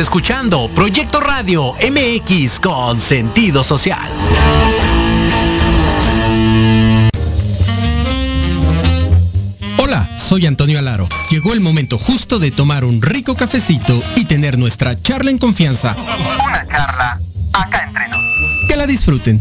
escuchando Proyecto Radio MX con sentido social. Hola, soy Antonio Alaro. Llegó el momento justo de tomar un rico cafecito y tener nuestra charla en confianza. Una charla acá entre nos. Que la disfruten.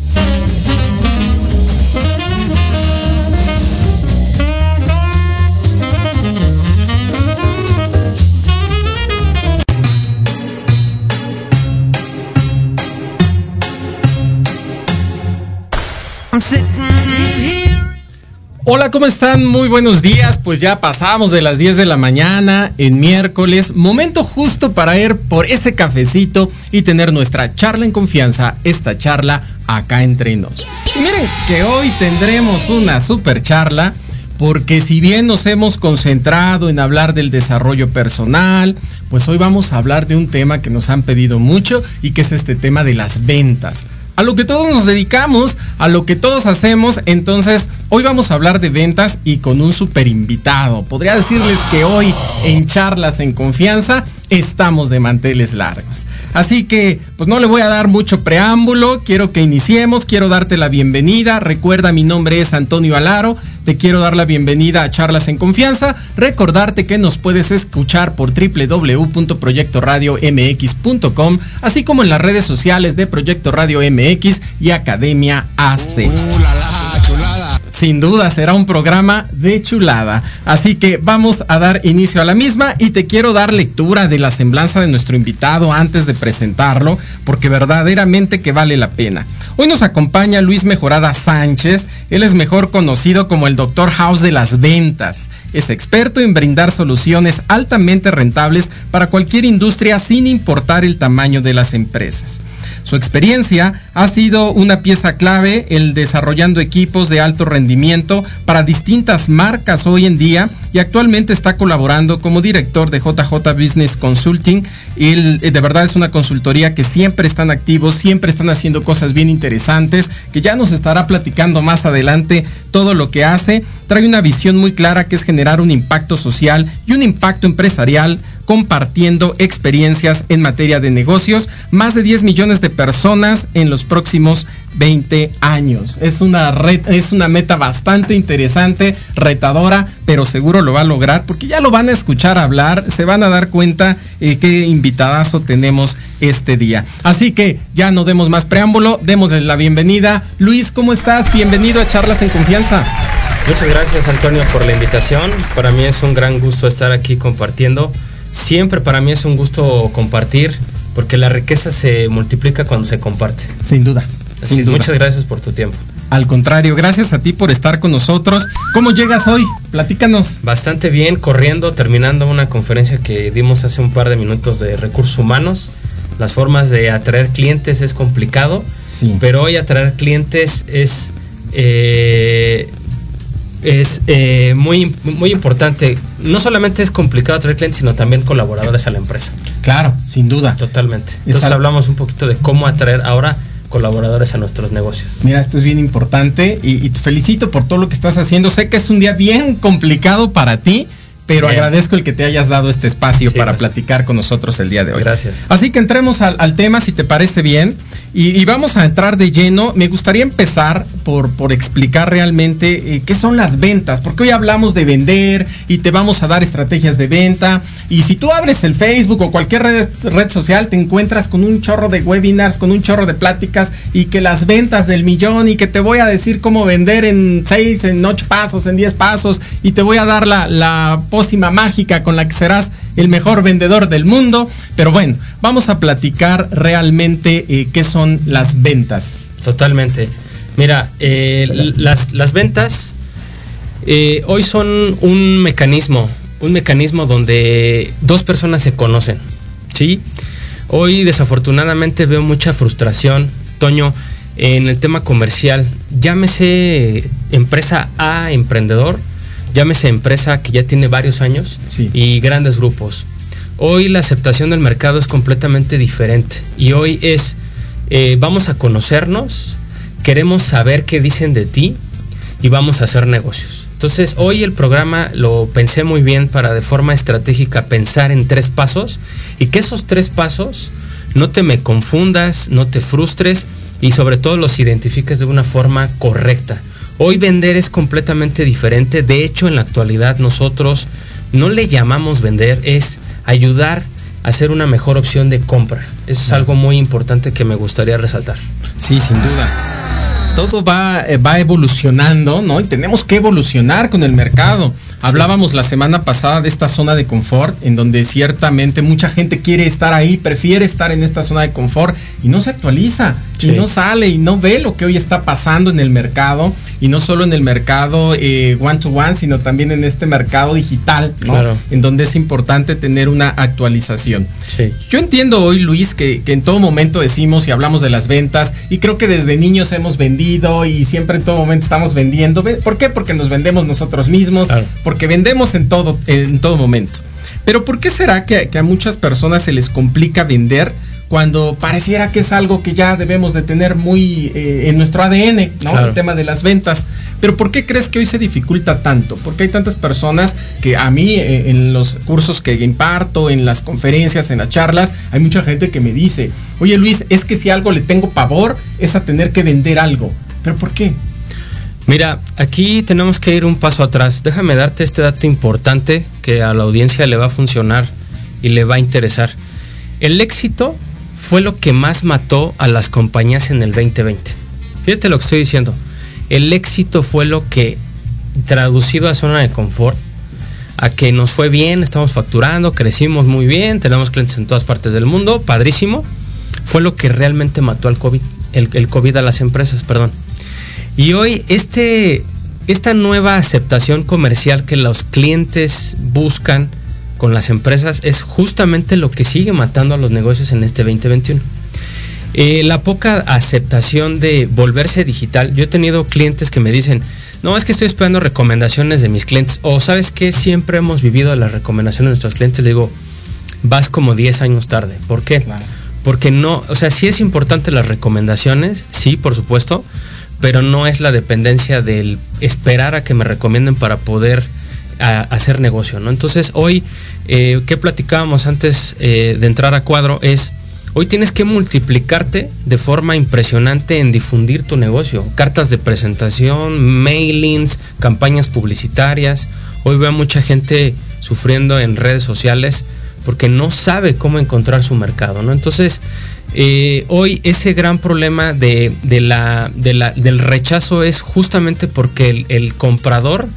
Hola, ¿cómo están? Muy buenos días. Pues ya pasamos de las 10 de la mañana en miércoles. Momento justo para ir por ese cafecito y tener nuestra charla en confianza, esta charla acá entre nos. Y miren que hoy tendremos una super charla porque si bien nos hemos concentrado en hablar del desarrollo personal, pues hoy vamos a hablar de un tema que nos han pedido mucho y que es este tema de las ventas a lo que todos nos dedicamos, a lo que todos hacemos. Entonces, hoy vamos a hablar de ventas y con un super invitado. Podría decirles que hoy en charlas en confianza estamos de manteles largos. Así que, pues no le voy a dar mucho preámbulo. Quiero que iniciemos, quiero darte la bienvenida. Recuerda, mi nombre es Antonio Alaro. Te quiero dar la bienvenida a Charlas en Confianza. Recordarte que nos puedes escuchar por www.proyectoradiomx.com, así como en las redes sociales de Proyecto Radio MX y Academia AC. Sin duda será un programa de chulada. Así que vamos a dar inicio a la misma y te quiero dar lectura de la semblanza de nuestro invitado antes de presentarlo, porque verdaderamente que vale la pena. Hoy nos acompaña Luis Mejorada Sánchez. Él es mejor conocido como el Dr. House de las ventas. Es experto en brindar soluciones altamente rentables para cualquier industria sin importar el tamaño de las empresas. Su experiencia ha sido una pieza clave el desarrollando equipos de alto rendimiento para distintas marcas hoy en día y actualmente está colaborando como director de JJ Business Consulting. Él eh, de verdad es una consultoría que siempre están activos, siempre están haciendo cosas bien interesantes, que ya nos estará platicando más adelante todo lo que hace. Trae una visión muy clara que es generar un impacto social y un impacto empresarial compartiendo experiencias en materia de negocios, más de 10 millones de personas en los próximos 20 años. Es una, red, es una meta bastante interesante, retadora, pero seguro lo va a lograr porque ya lo van a escuchar hablar, se van a dar cuenta eh, qué invitadazo tenemos este día. Así que ya no demos más preámbulo, démosle la bienvenida. Luis, ¿cómo estás? Bienvenido a Charlas en Confianza. Muchas gracias Antonio por la invitación. Para mí es un gran gusto estar aquí compartiendo. Siempre para mí es un gusto compartir porque la riqueza se multiplica cuando se comparte. Sin duda. Así sin es, duda. muchas gracias por tu tiempo. Al contrario, gracias a ti por estar con nosotros. ¿Cómo llegas hoy? Platícanos. Bastante bien, corriendo, terminando una conferencia que dimos hace un par de minutos de recursos humanos. Las formas de atraer clientes es complicado, Sí. pero hoy atraer clientes es, eh, es eh, muy, muy importante. No solamente es complicado atraer clientes, sino también colaboradores a la empresa. Claro, sin duda. Totalmente. Entonces hablamos un poquito de cómo atraer ahora colaboradores a nuestros negocios. Mira, esto es bien importante y, y te felicito por todo lo que estás haciendo. Sé que es un día bien complicado para ti, pero Bien. agradezco el que te hayas dado este espacio Sí, para platicar con nosotros el día de hoy. Gracias. Así que entremos al, al tema, si te parece bien. Y, vamos a entrar de lleno. Me gustaría empezar por, por explicar realmente eh, qué son las ventas, porque hoy hablamos de vender y te vamos a dar estrategias de venta. Y si tú abres el Facebook o cualquier red, red social, te encuentras con un chorro de webinars, con un chorro de pláticas y que las ventas del millón y que te voy a decir cómo vender en 6, en 8 pasos, en 10 pasos y te voy a dar la, la pócima mágica con la que serás el mejor vendedor del mundo. Pero bueno, vamos a platicar realmente eh, qué son las ventas. Totalmente. Mira, eh, las, ventas eh, hoy son un mecanismo, un mecanismo donde dos personas se conocen. ¿sí? Hoy desafortunadamente veo mucha frustración, Toño, en el tema comercial. Llámese empresa A, emprendedor, llámese empresa que ya tiene varios años y grandes grupos. Hoy la aceptación del mercado es completamente diferente y hoy es, eh, vamos a conocernos, queremos saber qué dicen de ti y vamos a hacer negocios. Entonces hoy el programa lo pensé muy bien para de forma estratégica pensar en tres pasos y que esos tres pasos no te me confundas, no te frustres y sobre todo los identifiques de una forma correcta. Hoy vender es completamente diferente. De hecho, en la actualidad nosotros no le llamamos vender, es ayudar a hacer una mejor opción de compra. Eso es algo muy importante que me gustaría resaltar. Sí, sin duda. Todo va, eh, va evolucionando, ¿no? Y tenemos que evolucionar con el mercado. Hablábamos la semana pasada de esta zona de confort, en donde ciertamente mucha gente quiere estar ahí, prefiere estar en esta zona de confort y no se actualiza, y no sale y no ve lo que hoy está pasando en el mercado y no solo en el mercado eh, one to one, sino también en este mercado digital, ¿no? En donde es importante tener una actualización. Yo entiendo hoy, Luis, que, en todo momento decimos y hablamos de las ventas, y creo que desde niños hemos vendido y siempre en todo momento estamos vendiendo. ¿Por qué? Porque nos vendemos nosotros mismos, porque vendemos en todo, en todo momento. Pero ¿por qué será que, que a muchas personas se les complica vender? Cuando pareciera que es algo que ya debemos de tener muy eh, en nuestro ADN, ¿no? El tema de las ventas. Pero ¿por qué crees que hoy se dificulta tanto? Porque hay tantas personas que a mí eh, en los cursos que imparto, en las conferencias, en las charlas, hay mucha gente que me dice, oye Luis, es que si algo le tengo pavor es a tener que vender algo. ¿Pero por qué? Mira, aquí tenemos que ir un paso atrás. Déjame darte este dato importante que a la audiencia le va a funcionar y le va a interesar. El éxito fue lo que más mató a las compañías en el 2020. Fíjate lo que estoy diciendo. El éxito fue lo que, traducido a zona de confort, a que nos fue bien, estamos facturando, crecimos muy bien, tenemos clientes en todas partes del mundo, padrísimo, fue lo que realmente mató al COVID, el, COVID a las empresas, perdón. Y hoy este, esta nueva aceptación comercial que los clientes buscan, con las empresas es justamente lo que sigue matando a los negocios en este 2021. Eh, la poca aceptación de volverse digital. Yo he tenido clientes que me dicen, no, es que estoy esperando recomendaciones de mis clientes. O sabes que siempre hemos vivido las recomendaciones de nuestros clientes. Le digo, vas como 10 años tarde. ¿Por qué? Porque no, o sea, sí es importante las recomendaciones, sí, por supuesto, pero no es la dependencia del esperar a que me recomienden para poder hacer negocio, ¿no? Entonces hoy, eh, ¿qué platicábamos antes eh, de entrar a cuadro? Es, hoy tienes que multiplicarte de forma impresionante en difundir tu negocio. Cartas de presentación, mailings, campañas publicitarias. Hoy veo mucha gente sufriendo en redes sociales porque no sabe cómo encontrar su mercado, ¿no? Entonces, eh, hoy ese gran problema de, la, del rechazo es justamente porque el comprador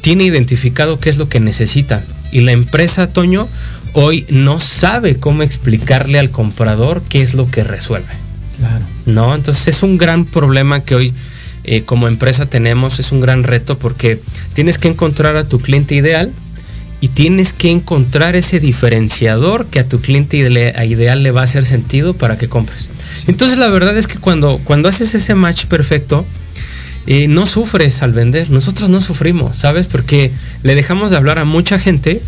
tiene identificado qué es lo que necesita. Y la empresa, Toño, hoy no sabe cómo explicarle al comprador qué es lo que resuelve. Claro. ¿No? Entonces es un gran problema que hoy eh, como empresa tenemos, es un gran reto porque tienes que encontrar a tu cliente ideal y tienes que encontrar ese diferenciador que a tu cliente ideal le va a hacer sentido para que compres. Entonces la verdad es que cuando, cuando haces ese match perfecto, eh, no sufres al vender. Nosotros no sufrimos, ¿sabes? Porque le dejamos de hablar a mucha gente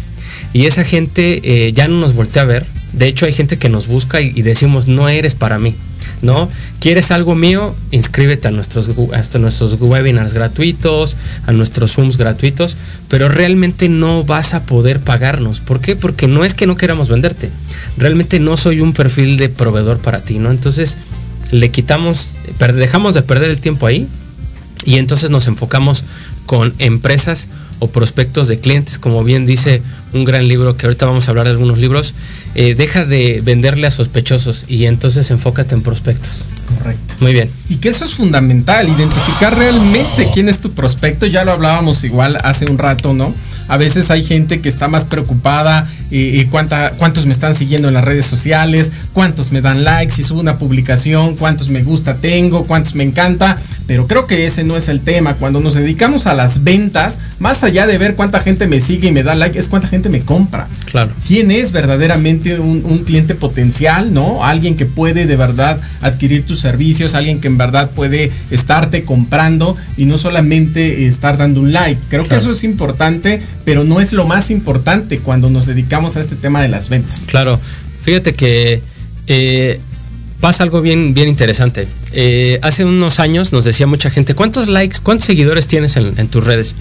y esa gente eh, ya no nos voltea a ver. De hecho, hay gente que nos busca y, decimos, no eres para mí. ¿No? ¿Quieres algo mío? Inscríbete a nuestros, a nuestros webinars gratuitos, a nuestros Zooms gratuitos, pero realmente no vas a poder pagarnos. ¿Por qué? Porque no es que no queramos venderte. Realmente no soy un perfil de proveedor para ti, ¿no? Entonces, le quitamos, dejamos de perder el tiempo ahí y entonces nos enfocamos con empresas o prospectos de clientes, como bien dice un gran libro, que ahorita vamos a hablar de algunos libros, eh, deja de venderle a sospechosos y entonces enfócate en prospectos. Correcto. Muy bien. Y que eso es fundamental, identificar realmente quién es tu prospecto, ya lo hablábamos igual hace un rato, ¿no? A veces hay gente que está más preocupada y, cuánta, cuántos me están siguiendo en las redes sociales, cuántos me dan likes, si subo una publicación, cuántos me gusta tengo, cuántos me encanta. Pero creo que ese no es el tema. Cuando nos dedicamos a las ventas, más allá de ver cuánta gente me sigue y me da like, es cuánta gente me compra. Claro. ¿Quién es verdaderamente un, un cliente potencial, no? Alguien que puede de verdad adquirir tus servicios, alguien que en verdad puede estarte comprando y no solamente estar dando un like. Creo que eso es importante, pero no es lo más importante cuando nos dedicamos a este tema de las ventas. Claro, fíjate que eh, pasa algo bien, bien interesante. Eh, hace unos años nos decía mucha gente, ¿cuántos likes, cuántos seguidores tienes en, tus redes?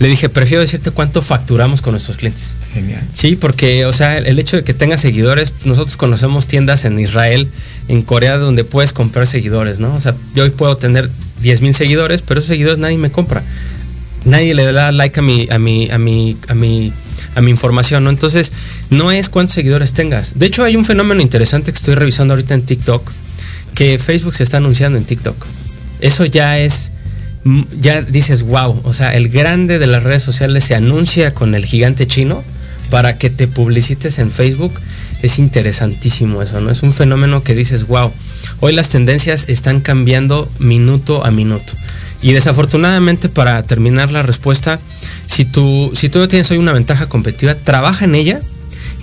Le dije, prefiero decirte cuánto facturamos con nuestros clientes. Genial. Sí, porque, o sea, el hecho de que tengas seguidores, nosotros conocemos tiendas en Israel, en Corea, donde puedes comprar seguidores, ¿no? O sea, yo hoy puedo tener 10 mil seguidores, pero esos seguidores nadie me compra. Nadie le da like a mi, a mi, a mi, a mi, a mi información, ¿no? Entonces, no es cuántos seguidores tengas. De hecho, hay un fenómeno interesante que estoy revisando ahorita en TikTok, que Facebook se está anunciando en TikTok. Eso ya es, mm, ya dices, wow, o sea, el grande de las redes sociales se anuncia con el gigante chino para que te publicites en Facebook. Es interesantísimo eso, ¿no? Es un fenómeno que dices, wow, hoy las tendencias están cambiando minuto a minuto. Y desafortunadamente para terminar la respuesta, si tú, si tú no tienes hoy una ventaja competitiva, trabaja en ella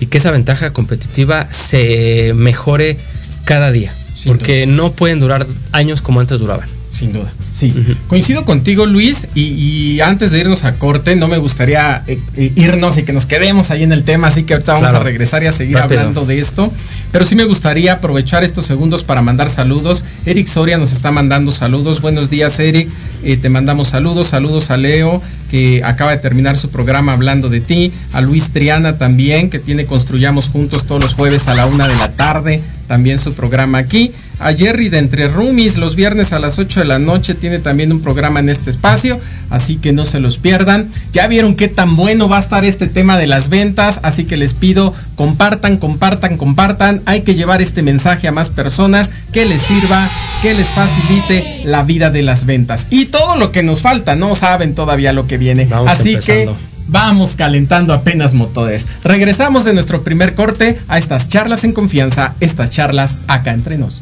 y que esa ventaja competitiva se mejore cada día. porque no pueden durar años como antes duraban. Sin duda. Sí. Coincido contigo, Luis, y, antes de irnos a corte, no me gustaría eh, eh, irnos y que nos quedemos ahí en el tema, así que ahorita vamos a regresar y a seguir hablando de esto. Pero sí me gustaría aprovechar estos segundos para mandar saludos. Eric Soria nos está mandando saludos. Buenos días, Eric. Eh, te mandamos saludos. Saludos a Leo, que acaba de terminar su programa hablando de ti. A Luis Triana también, que tiene Construyamos Juntos todos los jueves a la una de la tarde también su programa aquí. A Jerry de Entre Rumis los viernes a las 8 de la noche tiene también un programa en este espacio, así que no se los pierdan. Ya vieron qué tan bueno va a estar este tema de las ventas, así que les pido compartan, compartan, compartan. Hay que llevar este mensaje a más personas que les sirva, que les facilite la vida de las ventas. Y todo lo que nos falta, no saben todavía lo que viene. así que vamos calentando apenas motores. Regresamos de nuestro primer corte a estas charlas en confianza, estas charlas acá entre nos.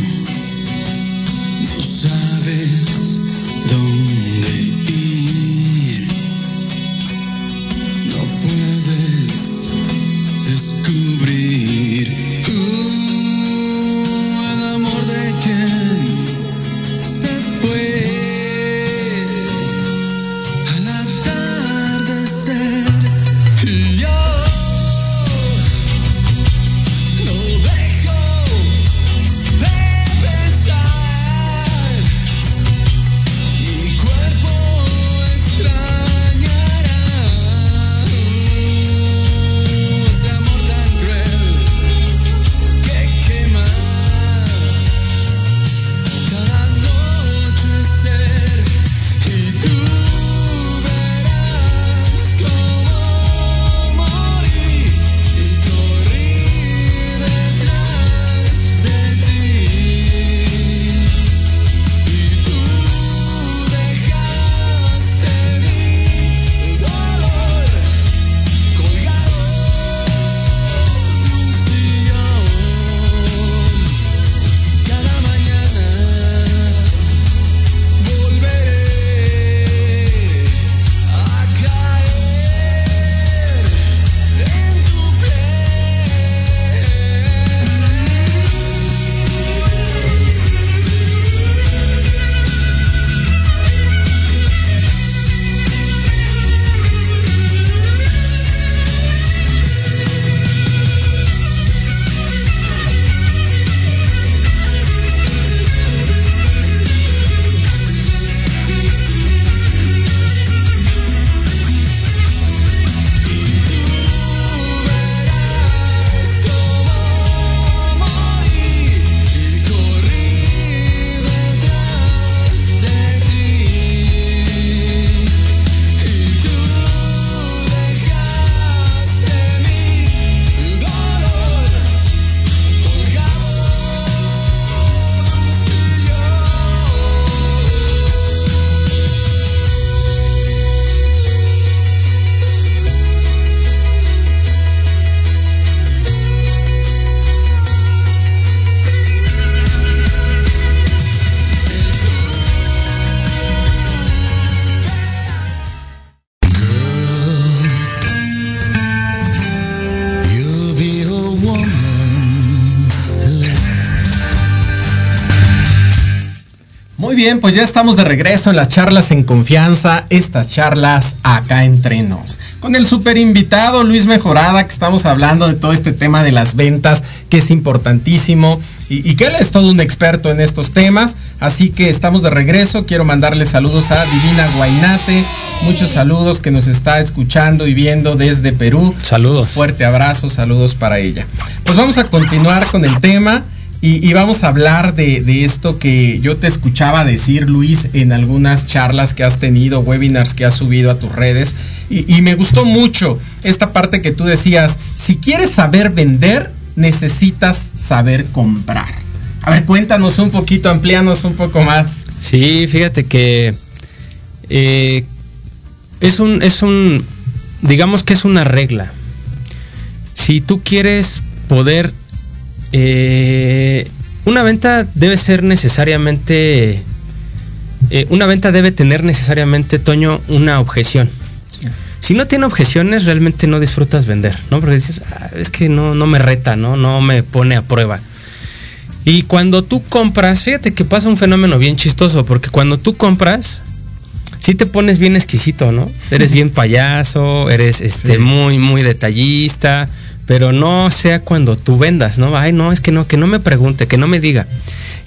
Pues ya estamos de regreso en las charlas en confianza, estas charlas acá entre nos. Con el super invitado Luis Mejorada, que estamos hablando de todo este tema de las ventas, que es importantísimo y, que él es todo un experto en estos temas. Así que estamos de regreso. Quiero mandarle saludos a Divina Guainate. Muchos saludos que nos está escuchando y viendo desde Perú. Saludos. Fuerte abrazo, saludos para ella. Pues vamos a continuar con el tema. Y, vamos a hablar de, esto que yo te escuchaba decir, Luis, en algunas charlas que has tenido, webinars que has subido a tus redes. Y, me gustó mucho esta parte que tú decías, si quieres saber vender, necesitas saber comprar. A ver, cuéntanos un poquito, amplianos un poco más. Sí, fíjate que eh, es un, es un, digamos que es una regla. Si tú quieres poder eh, una venta debe ser necesariamente, eh, una venta debe tener necesariamente, Toño, una objeción. Si no tiene objeciones, realmente no disfrutas vender, ¿no? Porque dices, ah, es que no, no me reta, ¿no? No me pone a prueba. Y cuando tú compras, fíjate que pasa un fenómeno bien chistoso, porque cuando tú compras, sí te pones bien exquisito, ¿no? Eres bien payaso, eres este, muy, muy detallista pero no sea cuando tú vendas, ¿no? Ay, no, es que no, que no me pregunte, que no me diga.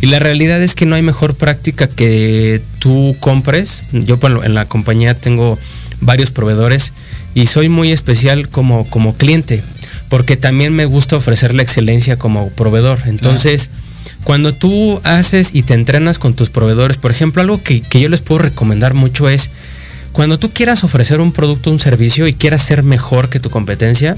Y la realidad es que no hay mejor práctica que tú compres. Yo en la compañía tengo varios proveedores y soy muy especial como, como cliente, porque también me gusta ofrecer la excelencia como proveedor. Entonces, cuando tú haces y te entrenas con tus proveedores, por ejemplo, algo que, que yo les puedo recomendar mucho es, cuando tú quieras ofrecer un producto un servicio y quieras ser mejor que tu competencia,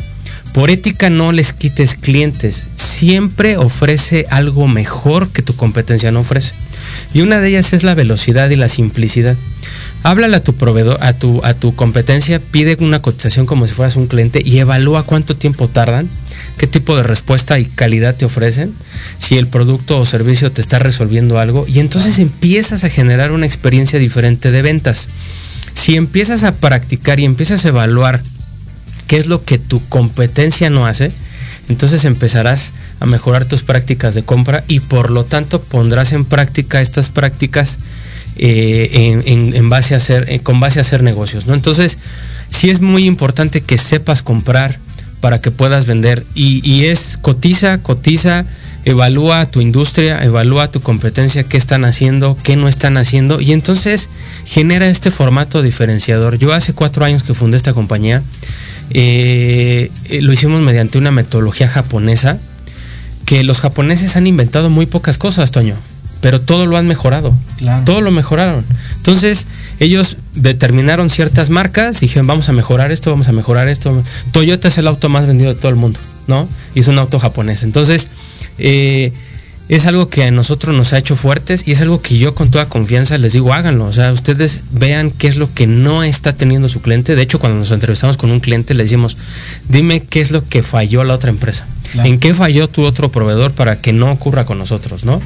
por ética no les quites clientes. Siempre ofrece algo mejor que tu competencia no ofrece. Y una de ellas es la velocidad y la simplicidad. Háblale a tu proveedor, a tu, a tu competencia, pide una cotización como si fueras un cliente y evalúa cuánto tiempo tardan, qué tipo de respuesta y calidad te ofrecen, si el producto o servicio te está resolviendo algo y entonces empiezas a generar una experiencia diferente de ventas. Si empiezas a practicar y empiezas a evaluar qué es lo que tu competencia no hace, entonces empezarás a mejorar tus prácticas de compra y por lo tanto pondrás en práctica estas prácticas eh, en, base a hacer, eh, con base a hacer negocios. ¿no? Entonces, sí es muy importante que sepas comprar para que puedas vender. Y, y, es cotiza, cotiza, evalúa tu industria, evalúa tu competencia, qué están haciendo, qué no están haciendo. Y entonces genera este formato diferenciador. Yo hace cuatro años que fundé esta compañía eh, eh, lo hicimos mediante una metodología japonesa que los japoneses han inventado muy pocas cosas, Toño, pero todo lo han mejorado. Todo lo mejoraron. Entonces, ellos determinaron ciertas marcas, dijeron, vamos a mejorar esto, vamos a mejorar esto. Toyota es el auto más vendido de todo el mundo, ¿no? Y es un auto japonés. Entonces, eh, es algo que a nosotros nos ha hecho fuertes y es algo que yo con toda confianza les digo, háganlo. O sea, ustedes vean qué es lo que no está teniendo su cliente. De hecho, cuando nos entrevistamos con un cliente, le decimos, dime qué es lo que falló la otra empresa. ¿En qué falló tu otro proveedor para que no ocurra con nosotros, no?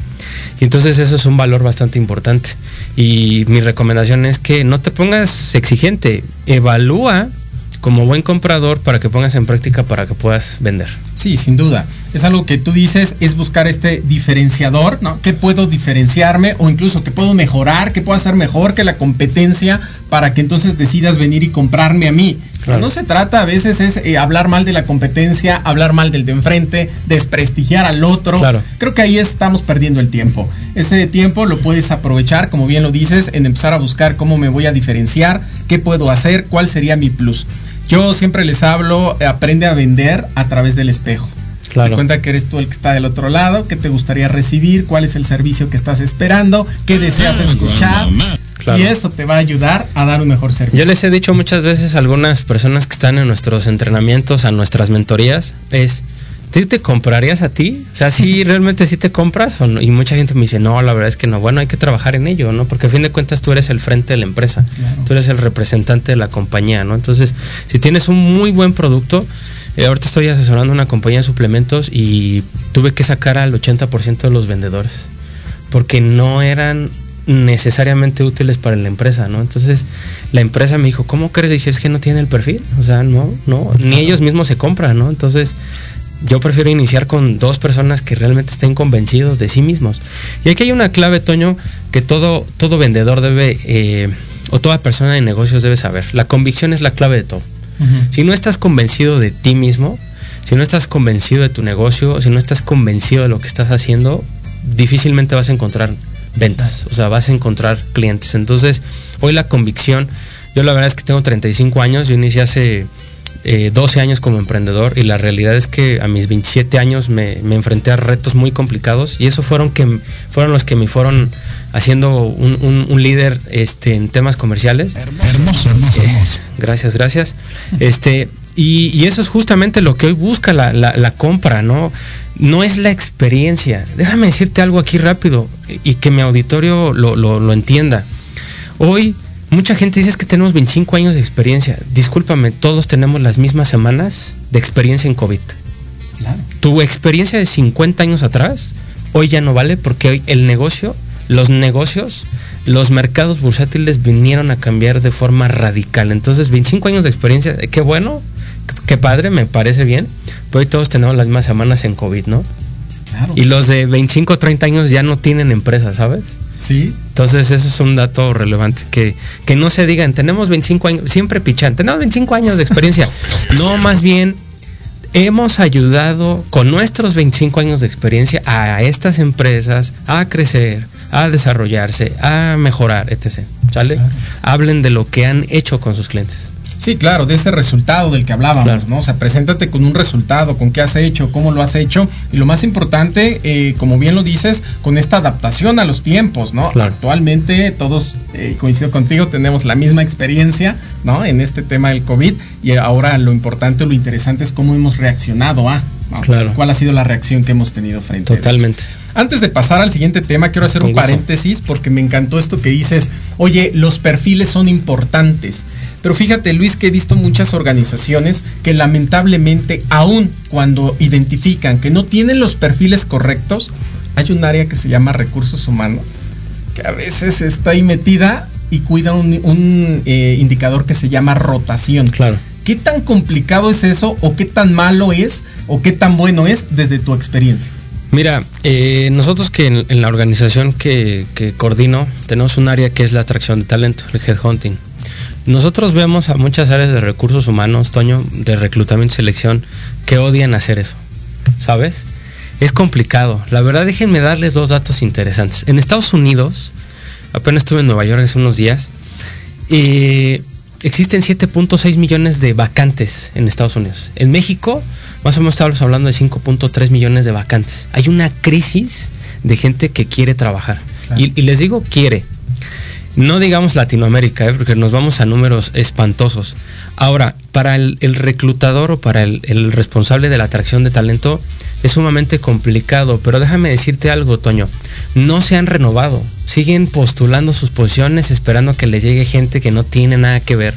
Y entonces eso es un valor bastante importante. Y mi recomendación es que no te pongas exigente, evalúa como buen comprador para que pongas en práctica para que puedas vender. Sí, sin duda. Es algo que tú dices, es buscar este diferenciador, ¿no? ¿Qué puedo diferenciarme o incluso qué puedo mejorar, qué puedo hacer mejor que la competencia para que entonces decidas venir y comprarme a mí? No se trata a veces es eh, hablar mal de la competencia, hablar mal del de enfrente, desprestigiar al otro. Claro. Creo que ahí estamos perdiendo el tiempo. Ese tiempo lo puedes aprovechar, como bien lo dices, en empezar a buscar cómo me voy a diferenciar, qué puedo hacer, cuál sería mi plus. Yo siempre les hablo, eh, aprende a vender a través del espejo. Claro. Te cuenta que eres tú el que está del otro lado, qué te gustaría recibir, cuál es el servicio que estás esperando, qué deseas escuchar. Y eso te va a ayudar a dar un mejor servicio. Yo les he dicho muchas veces a algunas personas que están en nuestros entrenamientos, a nuestras mentorías, es, ¿tú te comprarías a ti? O sea, ¿sí realmente sí te compras? y mucha gente me dice, no, la verdad es que no. Bueno, hay que trabajar en ello, ¿no? Porque a fin de cuentas tú eres el frente de la empresa, tú eres el representante de la compañía, ¿no? Entonces, si tienes un muy buen producto, eh, ahorita estoy asesorando una compañía de suplementos y tuve que sacar al 80% de los vendedores, porque no eran necesariamente útiles para la empresa, ¿no? Entonces la empresa me dijo, ¿cómo crees? dije, es que no tiene el perfil, o sea, no, no, ni ellos mismos se compran, ¿no? Entonces yo prefiero iniciar con dos personas que realmente estén convencidos de sí mismos. Y aquí hay una clave, Toño, que todo, todo vendedor debe, eh, o toda persona de negocios debe saber. La convicción es la clave de todo. Si no estás convencido de ti mismo, si no estás convencido de tu negocio, si no estás convencido de lo que estás haciendo, difícilmente vas a encontrar ventas, o sea, vas a encontrar clientes. Entonces, hoy la convicción, yo la verdad es que tengo 35 años, yo inicié hace 12 eh, años como emprendedor y la realidad es que a mis 27 años me, enfrenté a retos muy complicados y eso fueron, que, fueron los que me fueron haciendo un, líder este, en temas comerciales. Hermoso, hermoso, hermoso. Gracias, gracias. Este, y, eso es justamente lo que hoy busca la, compra, ¿no? No es la experiencia. Déjame decirte algo aquí rápido y que mi auditorio lo, lo entienda. Hoy Mucha gente dice que tenemos 25 años de experiencia. Discúlpame, todos tenemos las mismas semanas de experiencia en COVID. Tu experiencia de 50 años atrás, hoy ya no vale porque hoy el negocio, los negocios, los mercados bursátiles vinieron a cambiar de forma radical. Entonces, 25 años de experiencia, qué bueno, qué padre, me parece bien. Pero hoy todos tenemos las mismas semanas en COVID, ¿no? Y los de 25 o 30 años ya no tienen empresa, ¿sabes? Sí. Entonces, eso es un dato relevante. Que, que no se digan, tenemos 25 años, siempre pichan, tenemos 25 años de experiencia. no, más bien, hemos ayudado con nuestros 25 años de experiencia a estas empresas a crecer, a desarrollarse, a mejorar, etc. ¿Sale? Hablen de lo que han hecho con sus clientes. Sí, claro, de ese resultado del que hablábamos, ¿no? O sea, preséntate con un resultado, con qué has hecho, cómo lo has hecho. Y lo más importante, eh, como bien lo dices, con esta adaptación a los tiempos, ¿no? Actualmente todos, eh, coincido contigo, tenemos la misma experiencia, ¿no? En este tema del COVID. Y ahora lo importante, lo interesante es cómo hemos reaccionado a, Claro. ¿Cuál ha sido la reacción que hemos tenido frente Totalmente. a Antes de pasar al siguiente tema, quiero hacer un paréntesis porque me encantó esto que dices, oye, los perfiles son importantes. Pero fíjate, Luis, que he visto muchas organizaciones que lamentablemente, aún cuando identifican que no tienen los perfiles correctos, hay un área que se llama recursos humanos, que a veces está ahí metida y cuida un, eh, indicador que se llama rotación. Claro. ¿Qué tan complicado es eso o qué tan malo es o qué tan bueno es desde tu experiencia? Mira, eh, nosotros que en, la organización que, coordino tenemos un área que es la atracción de talento, el headhunting. Nosotros vemos a muchas áreas de recursos humanos, Toño, de reclutamiento y selección, que odian hacer eso. ¿Sabes? Es complicado. La verdad, déjenme darles dos datos interesantes. En Estados Unidos, apenas estuve en Nueva York hace unos días, eh, existen 7.6 millones de vacantes en Estados Unidos. En México, más o menos estamos hablando de 5.3 millones de vacantes. Hay una crisis de gente que quiere trabajar. Y, y les digo quiere, no digamos Latinoamérica, ¿eh? porque nos vamos a números espantosos. Ahora, para el, reclutador o para el, el, responsable de la atracción de talento es sumamente complicado, pero déjame decirte algo, Toño, no se han renovado, siguen postulando sus posiciones esperando que les llegue gente que no tiene nada que ver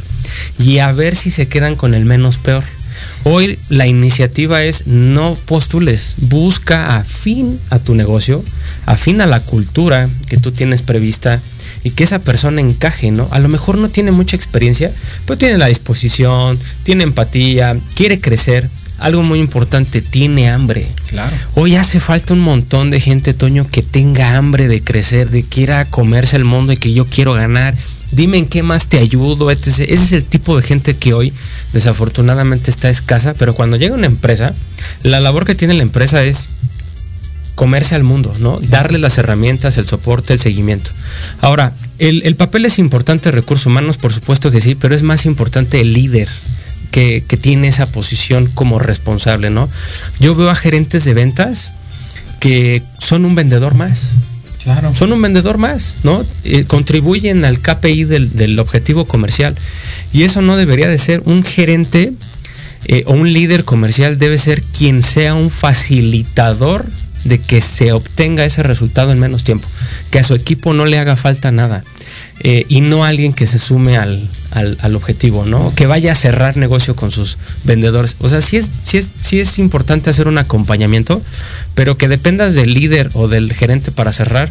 y a ver si se quedan con el menos peor. Hoy la iniciativa es no postules, busca afín a tu negocio, afín a la cultura que tú tienes prevista y que esa persona encaje, ¿no? A lo mejor no tiene mucha experiencia, pero tiene la disposición, tiene empatía, quiere crecer. Algo muy importante, tiene hambre. Claro. Hoy hace falta un montón de gente, Toño, que tenga hambre de crecer, de quiera comerse el mundo y que yo quiero ganar. Dime en qué más te ayudo, etc. Ese es el tipo de gente que hoy desafortunadamente está escasa, pero cuando llega una empresa, la labor que tiene la empresa es comerse al mundo, ¿no? Darle las herramientas, el soporte, el seguimiento. Ahora, el, papel es importante de recursos humanos, por supuesto que sí, pero es más importante el líder que, tiene esa posición como responsable, ¿no? Yo veo a gerentes de ventas que son un vendedor más. Claro. Son un vendedor más, ¿no? Eh, contribuyen al KPI del, objetivo comercial. Y eso no debería de ser un gerente eh, o un líder comercial, debe ser quien sea un facilitador de que se obtenga ese resultado en menos tiempo, que a su equipo no le haga falta nada. Eh, y no alguien que se sume al, objetivo, ¿no? Que vaya a cerrar negocio con sus vendedores. O sea, sí es, sí es, sí es importante hacer un acompañamiento, pero que dependas del líder o del gerente para cerrar,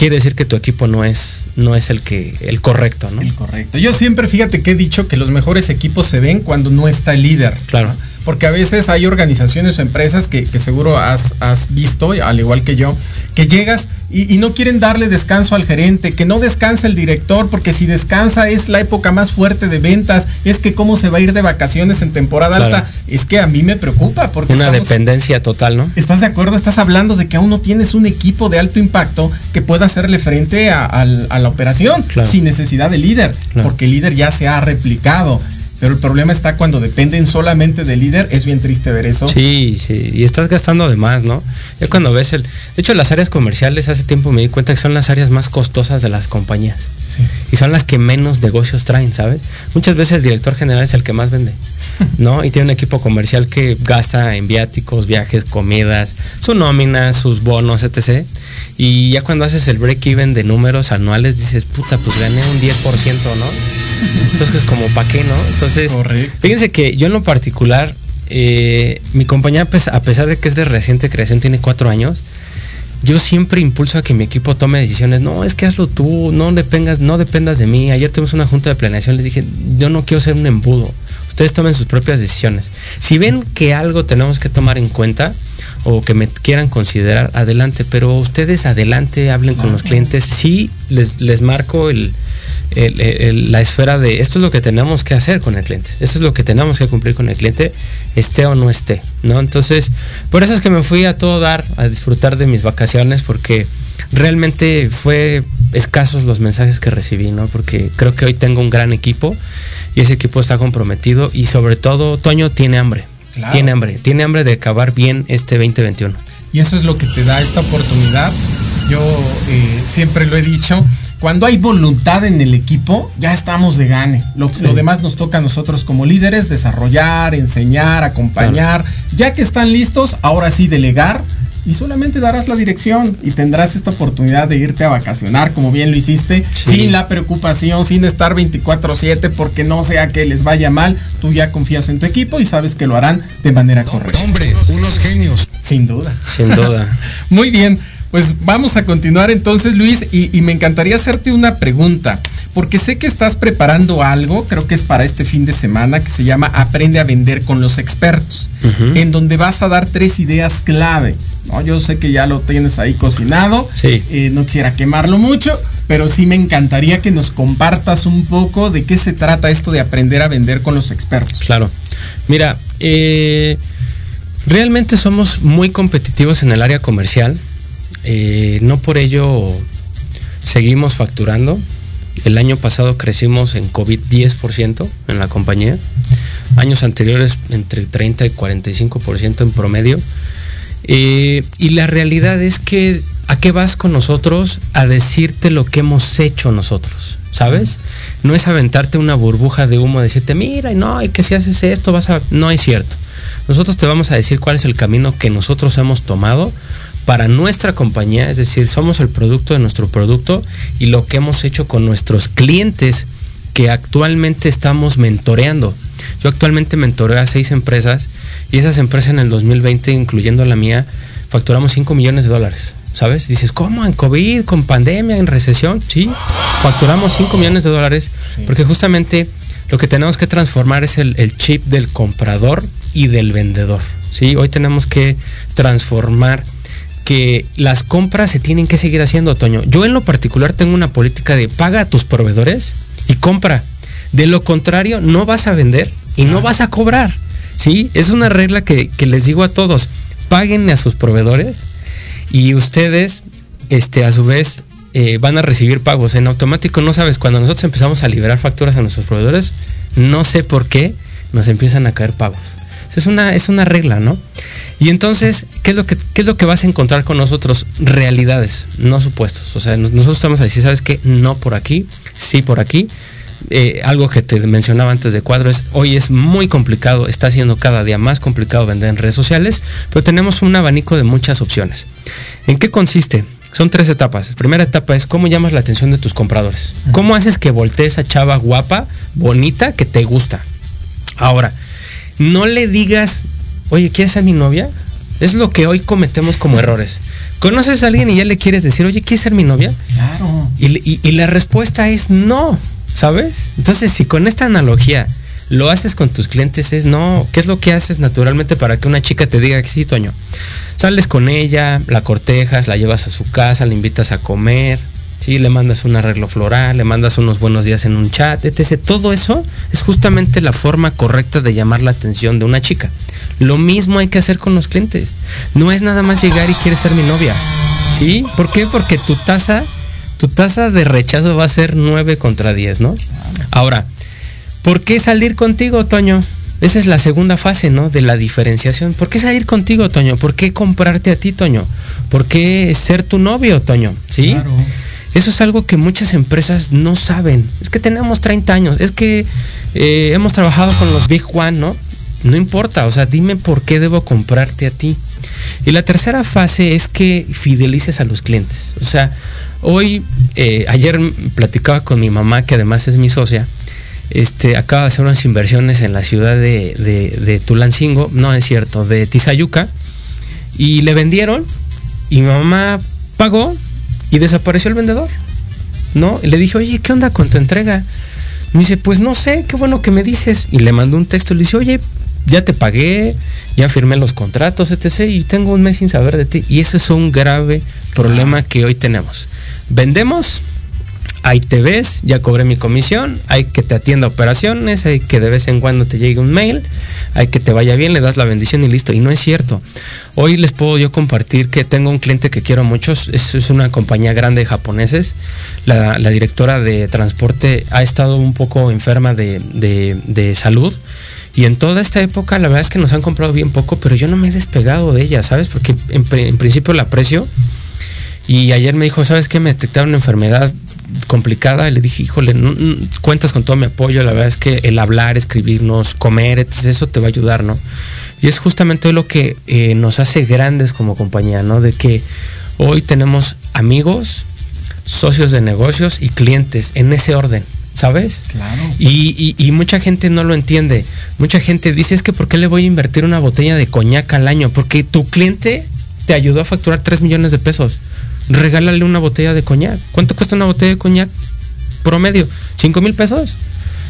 quiere decir que tu equipo no es, no es el que, el correcto, ¿no? El correcto. Yo siempre, fíjate que he dicho que los mejores equipos se ven cuando no está el líder. Claro porque a veces hay organizaciones o empresas que, que seguro has, has, visto, al igual que yo, que llegas y, y, no quieren darle descanso al gerente, que no descansa el director, porque si descansa es la época más fuerte de ventas, es que cómo se va a ir de vacaciones en temporada claro. alta, es que a mí me preocupa. Porque Una estamos, dependencia total, ¿no? ¿Estás de acuerdo? Estás hablando de que aún no tienes un equipo de alto impacto que pueda hacerle frente a, a, a la operación claro. sin necesidad de líder, claro. porque el líder ya se ha replicado. Pero el problema está cuando dependen solamente del líder. Es bien triste ver eso. Sí, sí. Y estás gastando de más, ¿no? Ya cuando ves el. De hecho, las áreas comerciales hace tiempo me di cuenta que son las áreas más costosas de las compañías. Sí. Y son las que menos negocios traen, ¿sabes? Muchas veces el director general es el que más vende. ¿No? Y tiene un equipo comercial que gasta en viáticos, viajes, comidas, su nómina, sus bonos, etc. Y ya cuando haces el break-even de números anuales, dices, puta, pues gané un 10%, ¿no? Entonces, como, ¿para qué, no? Entonces, Correcto. fíjense que yo en lo particular, eh, mi compañía, pues, a pesar de que es de reciente creación, tiene cuatro años, yo siempre impulso a que mi equipo tome decisiones. No, es que hazlo tú, no dependas, no dependas de mí. Ayer tuvimos una junta de planeación, les dije, yo no quiero ser un embudo. Ustedes tomen sus propias decisiones. Si ven que algo tenemos que tomar en cuenta o que me quieran considerar, adelante. Pero ustedes adelante, hablen con los clientes. Sí, les, les marco el, la esfera de esto es lo que tenemos que hacer con el cliente, esto es lo que tenemos que cumplir con el cliente, esté o no esté, ¿no? Entonces, por eso es que me fui a todo dar, a disfrutar de mis vacaciones, porque realmente fue escasos los mensajes que recibí, ¿no? Porque creo que hoy tengo un gran equipo y ese equipo está comprometido y sobre todo Toño tiene hambre, claro. tiene hambre, tiene hambre de acabar bien este 2021. Y eso es lo que te da esta oportunidad. Yo eh, siempre lo he dicho, cuando hay voluntad en el equipo, ya estamos de gane. Lo, sí. lo, demás nos toca a nosotros como líderes, desarrollar, enseñar, acompañar. Claro. Ya que están listos, ahora sí delegar y solamente darás la dirección y tendrás esta oportunidad de irte a vacacionar, como bien lo hiciste, sí. sin la preocupación, sin estar 24/7 porque no sea que les vaya mal. Tú ya confías en tu equipo y sabes que lo harán de manera correcta. Hombre, unos genios. Sin duda. Sin duda. Muy bien. Pues vamos a continuar entonces, Luis, y, y, me encantaría hacerte una pregunta, porque sé que estás preparando algo, creo que es para este fin de semana, que se llama Aprende a vender con los expertos, uh -huh. en donde vas a dar tres ideas clave. ¿no? Yo sé que ya lo tienes ahí cocinado, sí. eh, no quisiera quemarlo mucho, pero sí me encantaría que nos compartas un poco de qué se trata esto de aprender a vender con los expertos. Claro. Mira, eh, realmente somos muy competitivos en el área comercial eh, no por ello seguimos facturando. El año pasado crecimos en COVID 10% en la compañía. Años anteriores entre 30 y 45% en promedio. Eh, y la realidad es que ¿a qué vas con nosotros? A decirte lo que hemos hecho nosotros, ¿sabes? No es aventarte una burbuja de humo, decirte, mira, no, y que si haces esto vas a... No es cierto. Nosotros te vamos a decir cuál es el camino que nosotros hemos tomado para nuestra compañía, es decir, somos el producto de nuestro producto y lo que hemos hecho con nuestros clientes que actualmente estamos mentoreando. Yo actualmente mentoreo a seis empresas y esas empresas en el 2020, incluyendo la mía, facturamos 5 millones de dólares. ¿Sabes? Dices, ¿cómo? ¿En COVID? ¿Con pandemia? ¿En recesión? Sí, facturamos 5 millones de dólares sí. porque justamente lo que tenemos que transformar es el, el chip del comprador y del vendedor. ¿sí? Hoy tenemos que transformar que las compras se tienen que seguir haciendo, Toño. Yo en lo particular tengo una política de paga a tus proveedores y compra. De lo contrario, no vas a vender y no vas a cobrar. ¿Sí? Es una regla que, que les digo a todos. Paguen a sus proveedores y ustedes, este, a su vez, eh, van a recibir pagos. En automático, no sabes, cuando nosotros empezamos a liberar facturas a nuestros proveedores, no sé por qué nos empiezan a caer pagos. Es una, es una regla, ¿no? Y entonces, ¿qué es, lo que, ¿qué es lo que vas a encontrar con nosotros? Realidades, no supuestos. O sea, nosotros estamos a decir, ¿sabes qué? No por aquí, sí por aquí. Eh, algo que te mencionaba antes de cuadro es, hoy es muy complicado, está siendo cada día más complicado vender en redes sociales, pero tenemos un abanico de muchas opciones. ¿En qué consiste? Son tres etapas. Primera etapa es cómo llamas la atención de tus compradores. ¿Cómo haces que voltee esa chava guapa, bonita, que te gusta? Ahora, no le digas, oye, ¿quieres ser mi novia? Es lo que hoy cometemos como errores. ¿Conoces a alguien y ya le quieres decir, oye, ¿quieres ser mi novia? Claro. Y, y, y la respuesta es no, ¿sabes? Entonces, si con esta analogía lo haces con tus clientes es no, ¿qué es lo que haces naturalmente para que una chica te diga que sí, Toño? Sales con ella, la cortejas, la llevas a su casa, la invitas a comer, ¿sí? le mandas un arreglo floral, le mandas unos buenos días en un chat, etc. Todo eso es justamente la forma correcta de llamar la atención de una chica. Lo mismo hay que hacer con los clientes. No es nada más llegar y quieres ser mi novia. ¿Sí? ¿Por qué? Porque tu tasa, tu tasa de rechazo va a ser 9 contra 10, ¿no? Ahora, ¿por qué salir contigo, Toño? Esa es la segunda fase, ¿no? De la diferenciación. ¿Por qué salir contigo, Toño? ¿Por qué comprarte a ti, Toño? ¿Por qué ser tu novio, Toño? ¿Sí? Eso es algo que muchas empresas no saben. Es que tenemos 30 años, es que eh, hemos trabajado con los Big One, ¿no? No importa, o sea, dime por qué debo comprarte a ti. Y la tercera fase es que fidelices a los clientes. O sea, hoy, eh, ayer platicaba con mi mamá, que además es mi socia, este, acaba de hacer unas inversiones en la ciudad de, de Tulancingo, no es cierto, de Tizayuca, y le vendieron, y mi mamá pagó y desapareció el vendedor. ¿No? Y le dije, oye, ¿qué onda con tu entrega? Me dice, pues no sé, qué bueno que me dices. Y le mandó un texto, le dice, oye, ya te pagué, ya firmé los contratos, etc. Y tengo un mes sin saber de ti. Y ese es un grave problema que hoy tenemos. Vendemos, ahí te ves, ya cobré mi comisión, hay que te atienda operaciones, hay que de vez en cuando te llegue un mail, hay que te vaya bien, le das la bendición y listo. Y no es cierto. Hoy les puedo yo compartir que tengo un cliente que quiero mucho, es, es una compañía grande de japoneses. La, directora de transporte ha estado un poco enferma de, salud. Y en toda esta época la verdad es que nos han comprado bien poco, pero yo no me he despegado de ella, ¿sabes? Porque en, principio la aprecio. Y ayer me dijo, ¿sabes qué? Me detectaron una enfermedad complicada y le dije, híjole, cuentas con todo mi apoyo, la verdad es que el hablar, escribirnos, comer, eso te va a ayudar, ¿no? Y es justamente lo que eh, nos hace grandes como compañía, ¿no? De que hoy tenemos amigos, socios de negocios y clientes en ese orden, ¿sabes? Claro. Y, y, mucha gente no lo entiende. Mucha gente dice, es que ¿por qué le voy a invertir una botella de coñac al año? Porque tu cliente te ayudó a facturar 3 millones de pesos regálale una botella de coñac. ¿Cuánto cuesta una botella de coñac promedio? ¿5 mil pesos?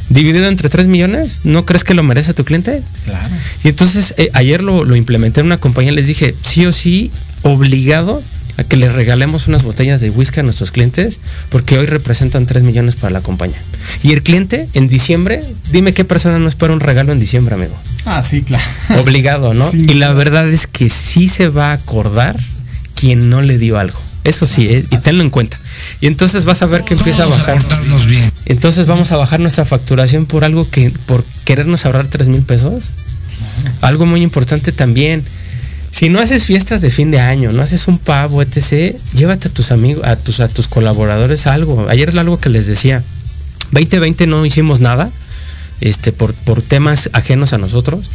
Dividido entre 3 millones, ¿no crees que lo merece tu cliente? Claro. Y entonces eh, ayer lo, lo, implementé en una compañía, les dije, sí o sí, obligado a que les regalemos unas botellas de whisky a nuestros clientes, porque hoy representan 3 millones para la compañía. Y el cliente en diciembre, dime qué persona no espera un regalo en diciembre, amigo. Ah, sí, claro. Obligado, ¿no? y la verdad es que sí se va a acordar quien no le dio algo. Eso sí, eh, y tenlo en cuenta. Y entonces vas a ver que empieza a bajar. bien. Entonces vamos a bajar nuestra facturación por algo que, por querernos ahorrar 3 mil pesos. Algo muy importante también. Si no haces fiestas de fin de año, no haces un pavo, etc., llévate a tus amigos, a tus, a tus colaboradores algo. Ayer era algo que les decía. 2020 no hicimos nada este, por, por temas ajenos a nosotros.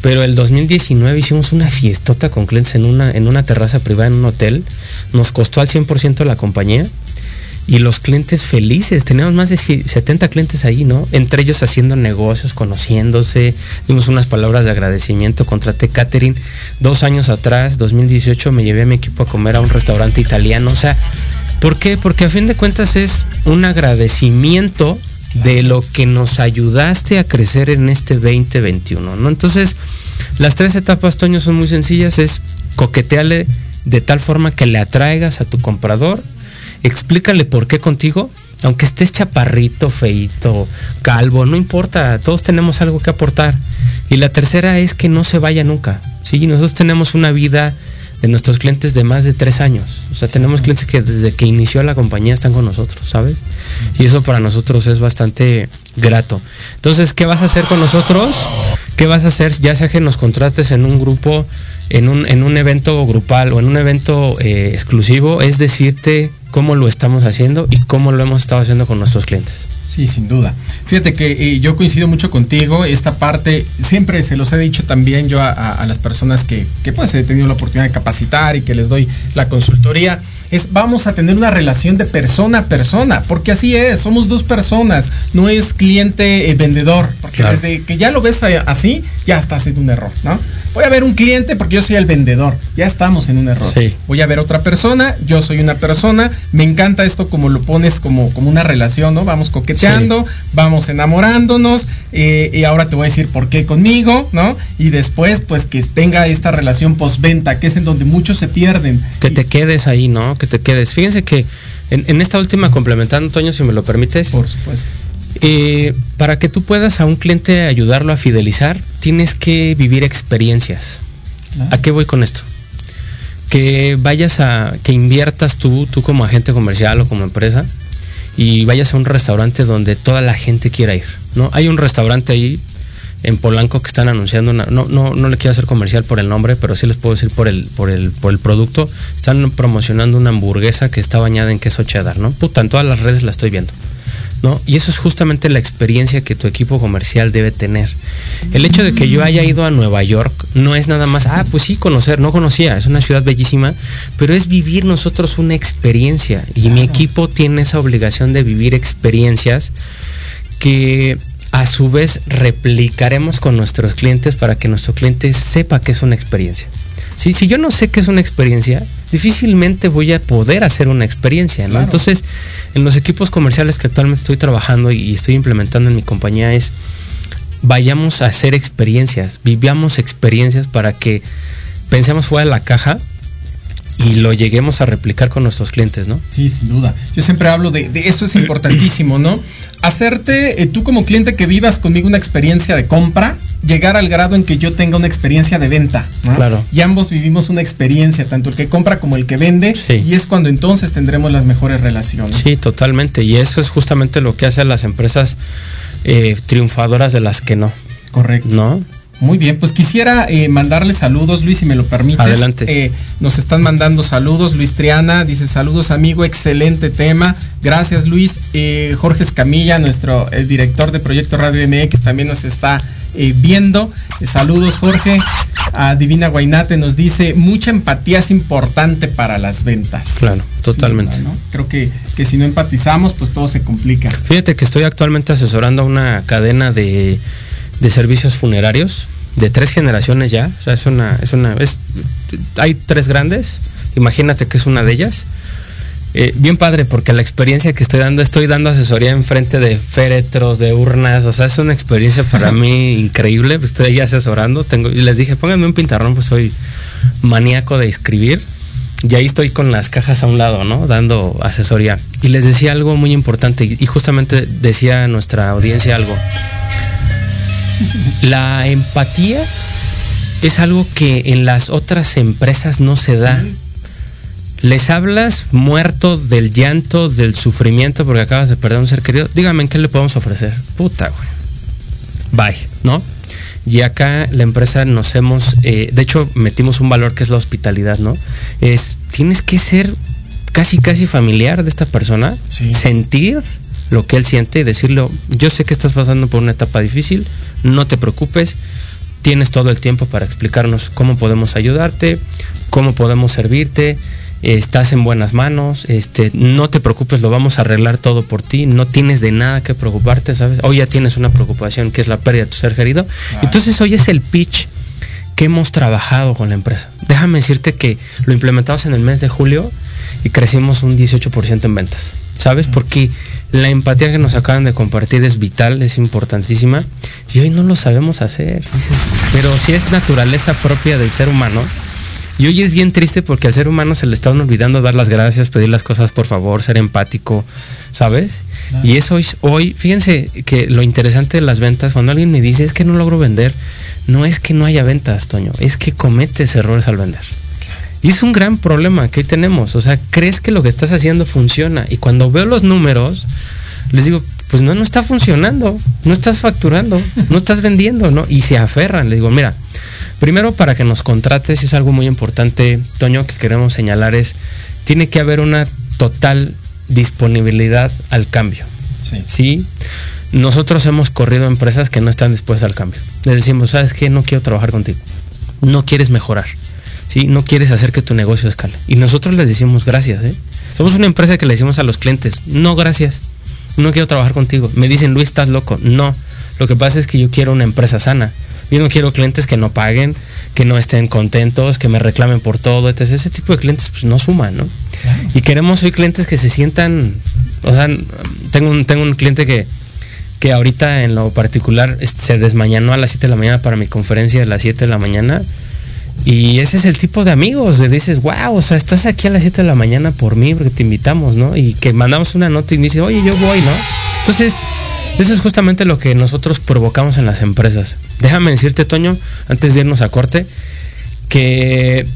Pero el 2019 hicimos una fiestota con clientes en una, en una terraza privada en un hotel. Nos costó al 100% la compañía. Y los clientes felices, teníamos más de 70 clientes ahí, ¿no? Entre ellos haciendo negocios, conociéndose, dimos unas palabras de agradecimiento, contraté catering. Dos años atrás, 2018, me llevé a mi equipo a comer a un restaurante italiano. O sea, ¿por qué? Porque a fin de cuentas es un agradecimiento de lo que nos ayudaste a crecer en este 2021, ¿no? Entonces, las tres etapas, Toño, son muy sencillas, es coquetearle de tal forma que le atraigas a tu comprador, explícale por qué contigo, aunque estés chaparrito, feito, calvo, no importa, todos tenemos algo que aportar. Y la tercera es que no se vaya nunca. Sí, nosotros tenemos una vida de nuestros clientes de más de tres años. O sea, tenemos clientes que desde que inició la compañía están con nosotros, ¿sabes? Y eso para nosotros es bastante grato. Entonces, ¿qué vas a hacer con nosotros? ¿Qué vas a hacer ya sea que nos contrates en un grupo, en un, en un evento grupal o en un evento eh, exclusivo? Es decirte cómo lo estamos haciendo y cómo lo hemos estado haciendo con nuestros clientes. Sí, sin duda. Fíjate que eh, yo coincido mucho contigo. Esta parte, siempre se los he dicho también yo a, las personas que, que, pues he tenido la oportunidad de capacitar y que les doy la consultoría. Es vamos a tener una relación de persona a persona, porque así es, somos dos personas, no es cliente eh, vendedor, porque desde que ya lo ves así, ya está haciendo un error, ¿no? Voy a ver un cliente porque yo soy el vendedor. Ya estamos en un error. Sí. Voy a ver otra persona, yo soy una persona. Me encanta esto como lo pones como, como una relación, ¿no? Vamos coqueteando, vamos enamorándonos. eh, y ahora te voy a decir por qué conmigo, ¿no? Y después, pues que tenga esta relación postventa, que es en donde muchos se pierden. Que Y- te quedes ahí, ¿no? Que te quedes. Fíjense que en, en esta última complementando, Toño, si me lo permites, Por supuesto. Eh, para que tú puedas a un cliente ayudarlo a fidelizar, tienes que vivir experiencias. Claro. ¿A qué voy con esto? Que vayas a, que inviertas tú, tú como agente comercial o como empresa, y vayas a un restaurante donde toda la gente quiera ir, ¿no? Hay un restaurante ahí en Polanco que están anunciando una, no, no, no le quiero hacer comercial por el nombre, pero sí les puedo decir por el, por el, por el producto. Están promocionando una hamburguesa que está bañada en queso cheddar, ¿no? Puta, en todas las redes la estoy viendo. ¿No? Y eso es justamente la experiencia que tu equipo comercial debe tener. El hecho de que yo haya ido a Nueva York no es nada más, ah, pues sí, conocer, no conocía, es una ciudad bellísima, pero es vivir nosotros una experiencia. Y mi equipo tiene esa obligación de vivir experiencias que a su vez replicaremos con nuestros clientes para que nuestro cliente sepa que es una experiencia. Sí, si yo no sé qué es una experiencia, difícilmente voy a poder hacer una experiencia. ¿no? Claro. Entonces, en los equipos comerciales que actualmente estoy trabajando y estoy implementando en mi compañía es vayamos a hacer experiencias, vivamos experiencias para que pensemos fuera de la caja y lo lleguemos a replicar con nuestros clientes, ¿no? Sí, sin duda. Yo siempre hablo de, de eso es importantísimo, ¿no? Hacerte, eh, tú como cliente que vivas conmigo una experiencia de compra, llegar al grado en que yo tenga una experiencia de venta. ¿no? Claro. Y ambos vivimos una experiencia, tanto el que compra como el que vende, Sí. y es cuando entonces tendremos las mejores relaciones. Sí, totalmente. Y eso es justamente lo que hacen las empresas eh, triunfadoras de las que no, Correcto. ¿no? Muy bien, pues quisiera eh, mandarle saludos, Luis, si me lo permites. Adelante. Eh, nos están mandando saludos. Luis Triana dice saludos, amigo, excelente tema. Gracias, Luis. Eh, Jorge Escamilla, nuestro eh, director de Proyecto Radio MX, también nos está eh, viendo. Saludos, Jorge. A Divina Guainate nos dice, mucha empatía es importante para las ventas. Claro, totalmente. Creo que, que si no empatizamos, pues todo se complica. Fíjate que estoy actualmente asesorando a una cadena de, de servicios funerarios de tres generaciones ya. O sea, es una, es una, es, hay tres grandes. Imagínate que es una de ellas. Eh, bien padre, porque la experiencia que estoy dando, estoy dando asesoría en frente de féretros, de urnas, o sea, es una experiencia para mí increíble. Estoy ahí asesorando, tengo, y les dije, pónganme un pintarrón, pues soy maníaco de escribir. Y ahí estoy con las cajas a un lado, ¿no? Dando asesoría. Y les decía algo muy importante, y justamente decía a nuestra audiencia algo. La empatía es algo que en las otras empresas no se da. Les hablas muerto del llanto, del sufrimiento porque acabas de perder a un ser querido. Dígame en qué le podemos ofrecer. Puta, güey. Bye, ¿no? Y acá la empresa nos hemos, eh, de hecho metimos un valor que es la hospitalidad, ¿no? Es, tienes que ser casi, casi familiar de esta persona, Sí. sentir lo que él siente y decirle, yo sé que estás pasando por una etapa difícil, no te preocupes, tienes todo el tiempo para explicarnos cómo podemos ayudarte, cómo podemos servirte, estás en buenas manos, este, no te preocupes, lo vamos a arreglar todo por ti, no tienes de nada que preocuparte, ¿sabes? Hoy ya tienes una preocupación que es la pérdida de tu ser querido. Entonces hoy es el pitch que hemos trabajado con la empresa. Déjame decirte que lo implementamos en el mes de julio y crecimos un 18% en ventas. ¿Sabes? Porque la empatía que nos acaban de compartir es vital, es importantísima y hoy no lo sabemos hacer. Pero si es naturaleza propia del ser humano. Y hoy es bien triste porque al ser humano se le está olvidando dar las gracias, pedir las cosas por favor, ser empático, ¿sabes? Y eso es hoy, fíjense que lo interesante de las ventas, cuando alguien me dice es que no logro vender, no es que no haya ventas, Toño, es que cometes errores al vender. Y es un gran problema que hoy tenemos. O sea, crees que lo que estás haciendo funciona. Y cuando veo los números, les digo, pues no, no está funcionando. No estás facturando, no estás vendiendo, ¿no? Y se aferran. Le digo, mira, primero para que nos contrates, es algo muy importante, Toño, que queremos señalar es, tiene que haber una total disponibilidad al cambio. Sí. ¿sí? Nosotros hemos corrido empresas que no están dispuestas al cambio. Les decimos, ¿sabes qué? No quiero trabajar contigo. No quieres mejorar. ¿sí? No quieres hacer que tu negocio escale. Y nosotros les decimos gracias. ¿eh? Somos una empresa que le decimos a los clientes, no gracias. No quiero trabajar contigo. Me dicen, Luis, estás loco. No. Lo que pasa es que yo quiero una empresa sana. Yo no quiero clientes que no paguen, que no estén contentos, que me reclamen por todo, etc. Ese tipo de clientes pues no suman, ¿no? Y queremos hoy clientes que se sientan, o sea, tengo un, tengo un cliente que, que ahorita en lo particular se desmañanó a las 7 de la mañana para mi conferencia de las 7 de la mañana. Y ese es el tipo de amigos, de dices, wow, o sea, estás aquí a las 7 de la mañana por mí, porque te invitamos, ¿no? Y que mandamos una nota y me dice, oye, yo voy, ¿no? Entonces, eso es justamente lo que nosotros provocamos en las empresas. Déjame decirte, Toño, antes de irnos a corte, que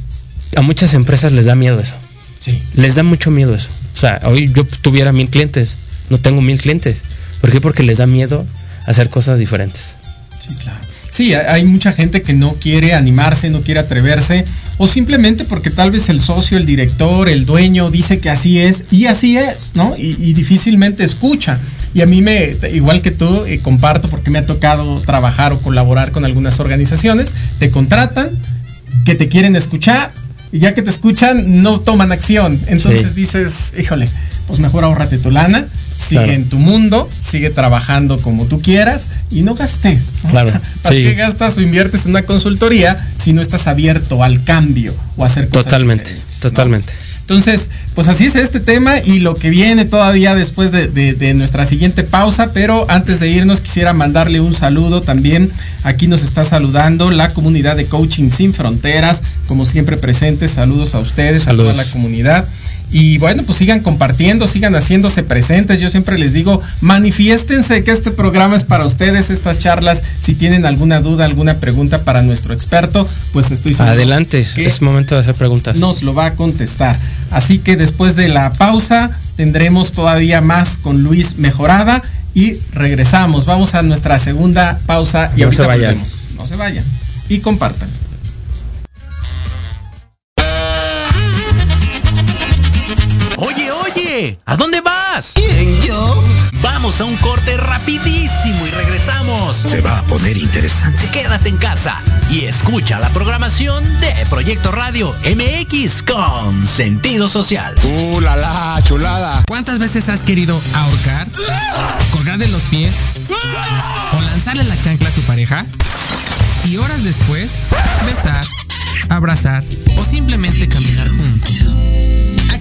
a muchas empresas les da miedo eso. Sí. Les da mucho miedo eso. O sea, hoy yo tuviera mil clientes, no tengo mil clientes. ¿Por qué? Porque les da miedo hacer cosas diferentes. Sí, claro. Sí, hay mucha gente que no quiere animarse, no quiere atreverse, o simplemente porque tal vez el socio, el director, el dueño dice que así es y así es, ¿no? Y, y difícilmente escucha. Y a mí me, igual que tú, eh, comparto porque me ha tocado trabajar o colaborar con algunas organizaciones, te contratan, que te quieren escuchar, y ya que te escuchan, no toman acción. Entonces Sí. dices, híjole, pues mejor ahórrate tu lana, sigue Claro. en tu mundo, sigue trabajando como tú quieras y no gastes. Claro, ¿Para sí. qué gastas o inviertes en una consultoría si no estás abierto al cambio o a hacer cosas Totalmente, diferentes, ¿no? totalmente. Entonces, pues así es este tema y lo que viene todavía después de, de- de nuestra siguiente pausa, pero antes de irnos quisiera mandarle un saludo también. Aquí nos está saludando la comunidad de Coaching Sin Fronteras, como siempre presentes. Saludos a ustedes, a Saludos. toda la comunidad. Y bueno, pues sigan compartiendo, sigan haciéndose presentes. Yo siempre les digo, manifiéstense que este programa es para ustedes, estas charlas. Si tienen alguna duda, alguna pregunta para nuestro experto, pues estoy seguro Adelante, es momento de hacer preguntas. nos lo va a contestar. Así que después de la pausa tendremos todavía más con Luis Mejorada y regresamos. Vamos a nuestra segunda pausa y No ahorita volvemos. No se vayan. Y compartan. ¿A dónde vas? ¿Quién, yo? Vamos a un corte rapidísimo y regresamos. Se va a poner interesante. Quédate en casa y escucha la programación de Proyecto Radio MX con sentido social. ¡Uh, la, la, chulada! ¿Cuántas veces has querido ahorcar? ¿Colgar de los pies? ¿O lanzarle la chancla a tu pareja? Y horas después, besar, abrazar o simplemente caminar juntos.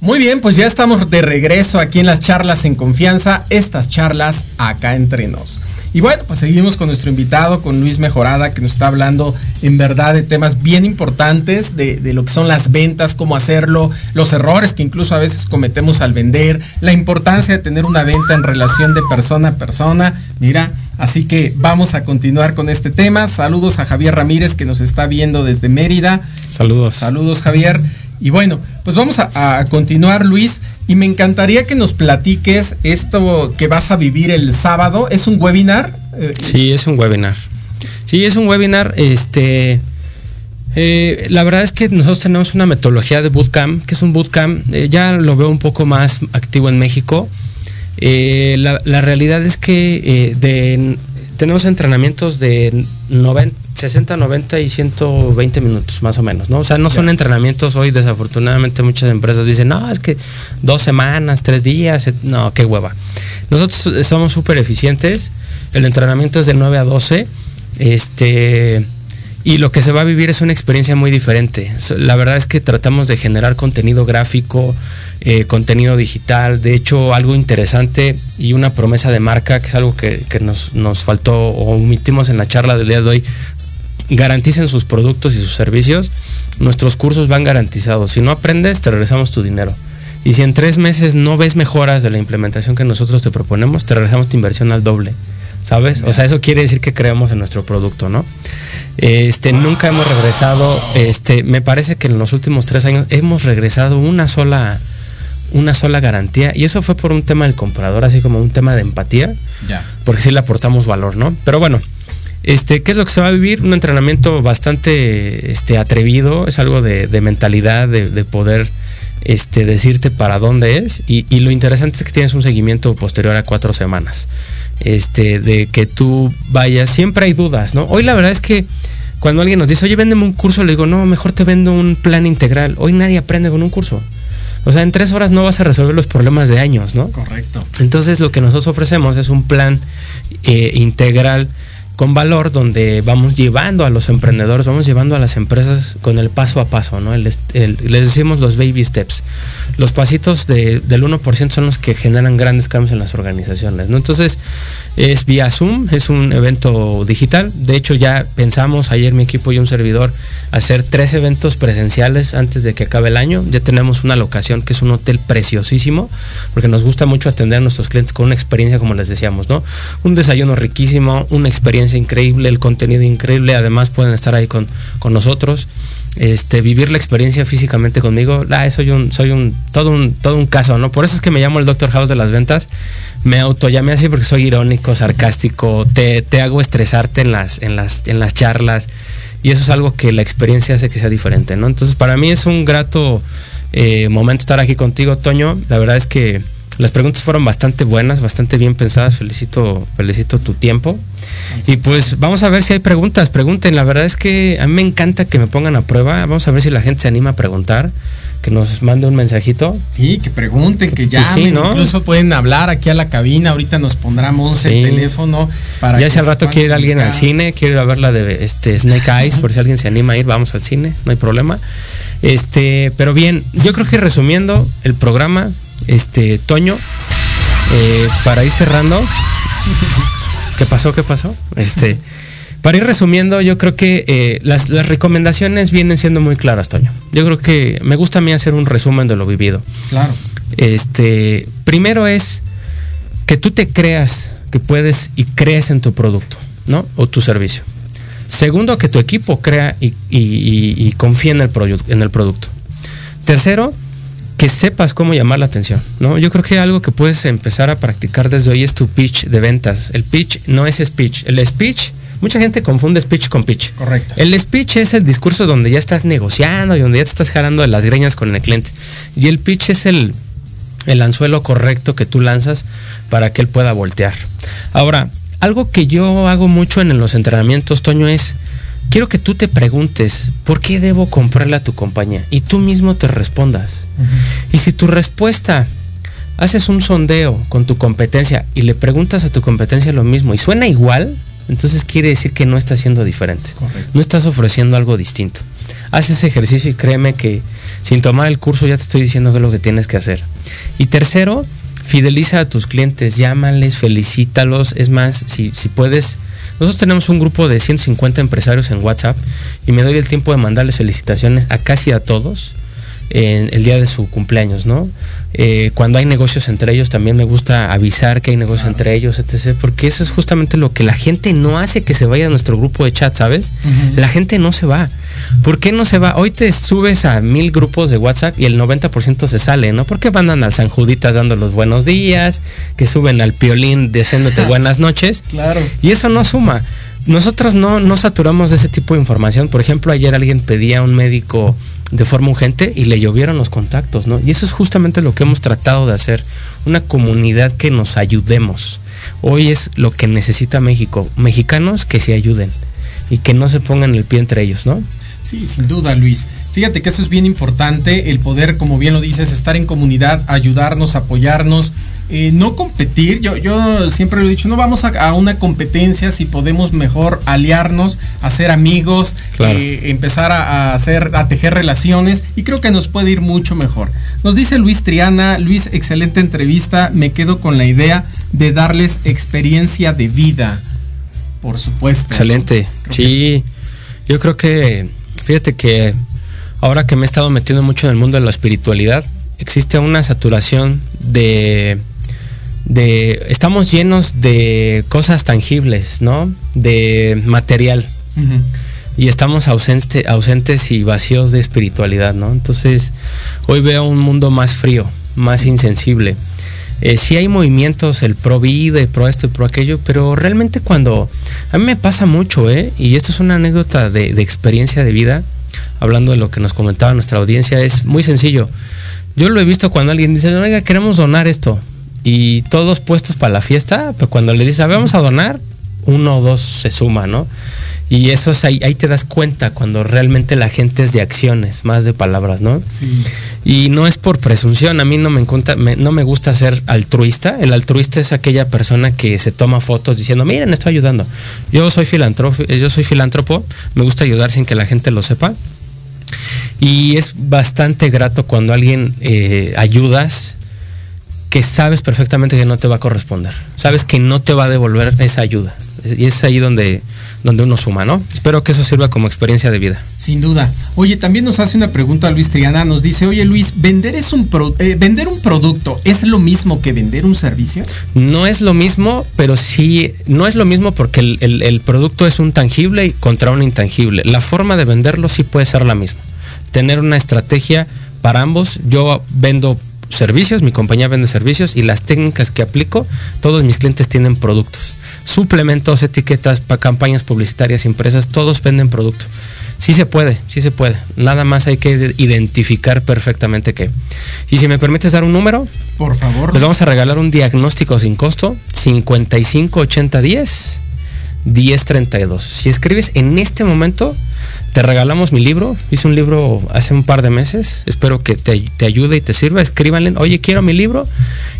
Muy bien, pues ya estamos de regreso aquí en las charlas en confianza, estas charlas acá entre nos. Y bueno, pues seguimos con nuestro invitado, con Luis Mejorada, que nos está hablando en verdad de temas bien importantes, de, de, lo que son las ventas, cómo hacerlo, los errores que incluso a veces cometemos al vender, la importancia de tener una venta en relación de persona a persona. Mira, así que vamos a continuar con este tema. Saludos a Javier Ramírez que nos está viendo desde Mérida. Saludos. Saludos Javier. Y bueno, pues vamos a, continuar, Luis, y me encantaría que nos platiques esto que vas a vivir el sábado. ¿Es un webinar? Sí, es un webinar. Sí, es un webinar. Este, eh, la verdad es que nosotros tenemos una metodología de bootcamp, que es un bootcamp, eh, ya lo veo un poco más activo en México. Eh, la, la, realidad es que de, tenemos entrenamientos de 90, 60, 90 y 120 minutos, más o menos, ¿no? O sea, no son entrenamientos hoy, desafortunadamente muchas empresas dicen, no, es que dos semanas, tres días, no, qué hueva. Nosotros somos súper eficientes, el entrenamiento es de 9 a 12, este, y lo que se va a vivir es una experiencia muy diferente. La verdad es que tratamos de generar contenido gráfico, eh, contenido digital. De hecho, algo interesante y una promesa de marca, que es algo que, que nos, nos, faltó o omitimos en la charla del día de hoy, garanticen sus productos y sus servicios. Nuestros cursos van garantizados. Si no aprendes, te regresamos tu dinero. Y si en tres meses no ves mejoras de la implementación que nosotros te proponemos, te regresamos tu inversión al doble. ¿Sabes? O sea, eso quiere decir que creemos en nuestro producto, ¿no? Este, nunca hemos regresado, este, me parece que en los últimos tres años hemos regresado una sola, una sola garantía. Y eso fue por un tema del comprador, así como un tema de empatía. Ya. Porque sí le aportamos valor, ¿no? Pero bueno, este, ¿qué es lo que se va a vivir? Un entrenamiento bastante este, atrevido, es algo de, de mentalidad, de, de, poder este, decirte para dónde es. Y, y, lo interesante es que tienes un seguimiento posterior a cuatro semanas. Este, de que tú vayas, siempre hay dudas, ¿no? Hoy la verdad es que cuando alguien nos dice, oye, véndeme un curso, le digo, no, mejor te vendo un plan integral. Hoy nadie aprende con un curso. O sea, en tres horas no vas a resolver los problemas de años, ¿no? Correcto. Entonces lo que nosotros ofrecemos es un plan eh, integral con valor donde vamos llevando a los emprendedores, vamos llevando a las empresas con el paso a paso, ¿no? Les decimos los baby steps. Los pasitos de, del 1% son los que generan grandes cambios en las organizaciones, ¿no? Entonces, es vía Zoom, es un evento digital. De hecho, ya pensamos ayer mi equipo y un servidor hacer tres eventos presenciales antes de que acabe el año. Ya tenemos una locación que es un hotel preciosísimo, porque nos gusta mucho atender a nuestros clientes con una experiencia, como les decíamos, ¿no? Un desayuno riquísimo, una experiencia increíble, el contenido increíble, además pueden estar ahí con, con nosotros. Este, vivir la experiencia físicamente conmigo, ah, soy un, soy un, todo un, todo un caso, ¿no? Por eso es que me llamo el Doctor House de las ventas. Me auto llamé así porque soy irónico, sarcástico, te, te hago estresarte en las, en las, en las charlas. Y eso es algo que la experiencia hace que sea diferente, ¿no? Entonces, para mí es un grato eh, momento estar aquí contigo, Toño. La verdad es que las preguntas fueron bastante buenas, bastante bien pensadas. Felicito, felicito tu tiempo. Y pues vamos a ver si hay preguntas. Pregunten. La verdad es que a mí me encanta que me pongan a prueba. Vamos a ver si la gente se anima a preguntar. Que nos mande un mensajito. Sí, que pregunten, que, que llamen. Sí, ¿no? Incluso pueden hablar aquí a la cabina. Ahorita nos sí. el teléfono. Para ya si al rato quiere ir alguien al cine, quiere ir a ver la de este Snake Eyes, por si alguien se anima a ir, vamos al cine, no hay problema. Este, pero bien, yo creo que resumiendo el programa, este, Toño, eh, para ir cerrando. ¿Qué pasó? ¿Qué pasó? Este, para ir resumiendo, yo creo que eh, las, las, recomendaciones vienen siendo muy claras, Toño. Yo creo que me gusta a mí hacer un resumen de lo vivido. Claro. Este, primero es que tú te creas que puedes y crees en tu producto, ¿no? O tu servicio. Segundo, que tu equipo crea y, y, y, y confíe en el, en el producto. Tercero, que sepas cómo llamar la atención, ¿no? Yo creo que algo que puedes empezar a practicar desde hoy es tu pitch de ventas. El pitch no es speech. El speech, mucha gente confunde speech con pitch. Correcto. El speech es el discurso donde ya estás negociando y donde ya te estás jalando de las greñas con el cliente. Y el pitch es el, el anzuelo correcto que tú lanzas para que él pueda voltear. Ahora, algo que yo hago mucho en los entrenamientos, Toño, es quiero que tú te preguntes, ¿por qué debo comprarle a tu compañía? Y tú mismo te respondas. Uh -huh. Y si tu respuesta, haces un sondeo con tu competencia y le preguntas a tu competencia lo mismo y suena igual, entonces quiere decir que no estás siendo diferente. Correcto. No estás ofreciendo algo distinto. Haz ese ejercicio y créeme que sin tomar el curso ya te estoy diciendo qué es lo que tienes que hacer. Y tercero, fideliza a tus clientes, llámales, felicítalos. Es más, si, si puedes, nosotros tenemos un grupo de 150 empresarios en WhatsApp y me doy el tiempo de mandarles felicitaciones a casi a todos en el día de su cumpleaños, ¿no? Eh, cuando hay negocios entre ellos también me gusta avisar que hay negocios entre ellos, etc. Porque eso es justamente lo que la gente no hace que se vaya a nuestro grupo de chat, ¿sabes? La gente no se va. ¿Por qué no se va? Hoy te subes a mil grupos de WhatsApp y el 90% se sale, ¿no? Porque mandan al San Juditas dando los buenos días, que suben al piolín deseándote buenas noches. Claro. Y eso no suma. Nosotros no, no saturamos de ese tipo de información. Por ejemplo, ayer alguien pedía a un médico de forma urgente y le llovieron los contactos, ¿no? Y eso es justamente lo que hemos tratado de hacer, una comunidad que nos ayudemos. Hoy es lo que necesita México, mexicanos que se ayuden y que no se pongan el pie entre ellos, ¿no? Sí, sin duda, Luis. Fíjate que eso es bien importante, el poder, como bien lo dices, estar en comunidad, ayudarnos, apoyarnos, eh, no competir. Yo, yo siempre lo he dicho, no vamos a, una competencia si podemos mejor aliarnos, hacer amigos, eh, empezar a, hacer, a tejer relaciones y creo que nos puede ir mucho mejor. Nos dice Luis Triana, Luis, excelente entrevista, me quedo con la idea de darles experiencia de vida, por supuesto. Excelente, sí. Yo creo que, fíjate que ahora que me he estado metiendo mucho en el mundo de la espiritualidad, existe una saturación de de estamos llenos de cosas tangibles, ¿no? De material. Y estamos ausente, ausentes y vacíos de espiritualidad, ¿no? Entonces, hoy veo un mundo más frío, más insensible. Eh, sí hay movimientos, el pro vida, el pro esto y pro aquello, pero realmente cuando... A mí me pasa mucho, ¿eh? Y esto es una anécdota de, de experiencia de vida, hablando de lo que nos comentaba nuestra audiencia, es muy sencillo. Yo lo he visto cuando alguien dice, oiga, queremos donar esto y todos puestos para la fiesta, pero cuando le dices, vamos a donar, uno o dos se suma, ¿no? Y eso es ahí, ahí te das cuenta cuando realmente la gente es de acciones, más de palabras, ¿no? Sí. Y no es por presunción, a mí no me, no me gusta ser altruista. El altruista es aquella persona que se toma fotos diciendo, miren, estoy ayudando. Yo soy filántropo, yo soy filántropo, me gusta ayudar sin que la gente lo sepa. Y es bastante grato cuando alguien eh, ayudas que sabes perfectamente que no te va a corresponder. Sabes que no te va a devolver esa ayuda. Y es ahí donde, donde uno suma, ¿no? Espero que eso sirva como experiencia de vida. Sin duda. Oye, también nos hace una pregunta Luis Triana. Nos dice, oye Luis, ¿vender, es un eh, ¿vender un producto es lo mismo que vender un servicio? No es lo mismo, pero sí, no es lo mismo porque el, el producto es un tangible y contra un intangible. La forma de venderlo sí puede ser la misma. Tener una estrategia para ambos. Yo vendo servicios, mi compañía vende servicios y las técnicas que aplico, todos mis clientes tienen productos. Suplementos, etiquetas, para campañas publicitarias, empresas, todos venden productos. Sí se puede, sí se puede. Nada más hay que identificar perfectamente qué. Y si me permites dar un número, por favor. Les vamos a regalar un diagnóstico sin costo, 55 80 10 10 32. Si escribes en este momento te regalamos mi libro. Hice un libro hace un par de meses. Espero que te, ayude y te sirva. Escríbanle, oye, quiero mi libro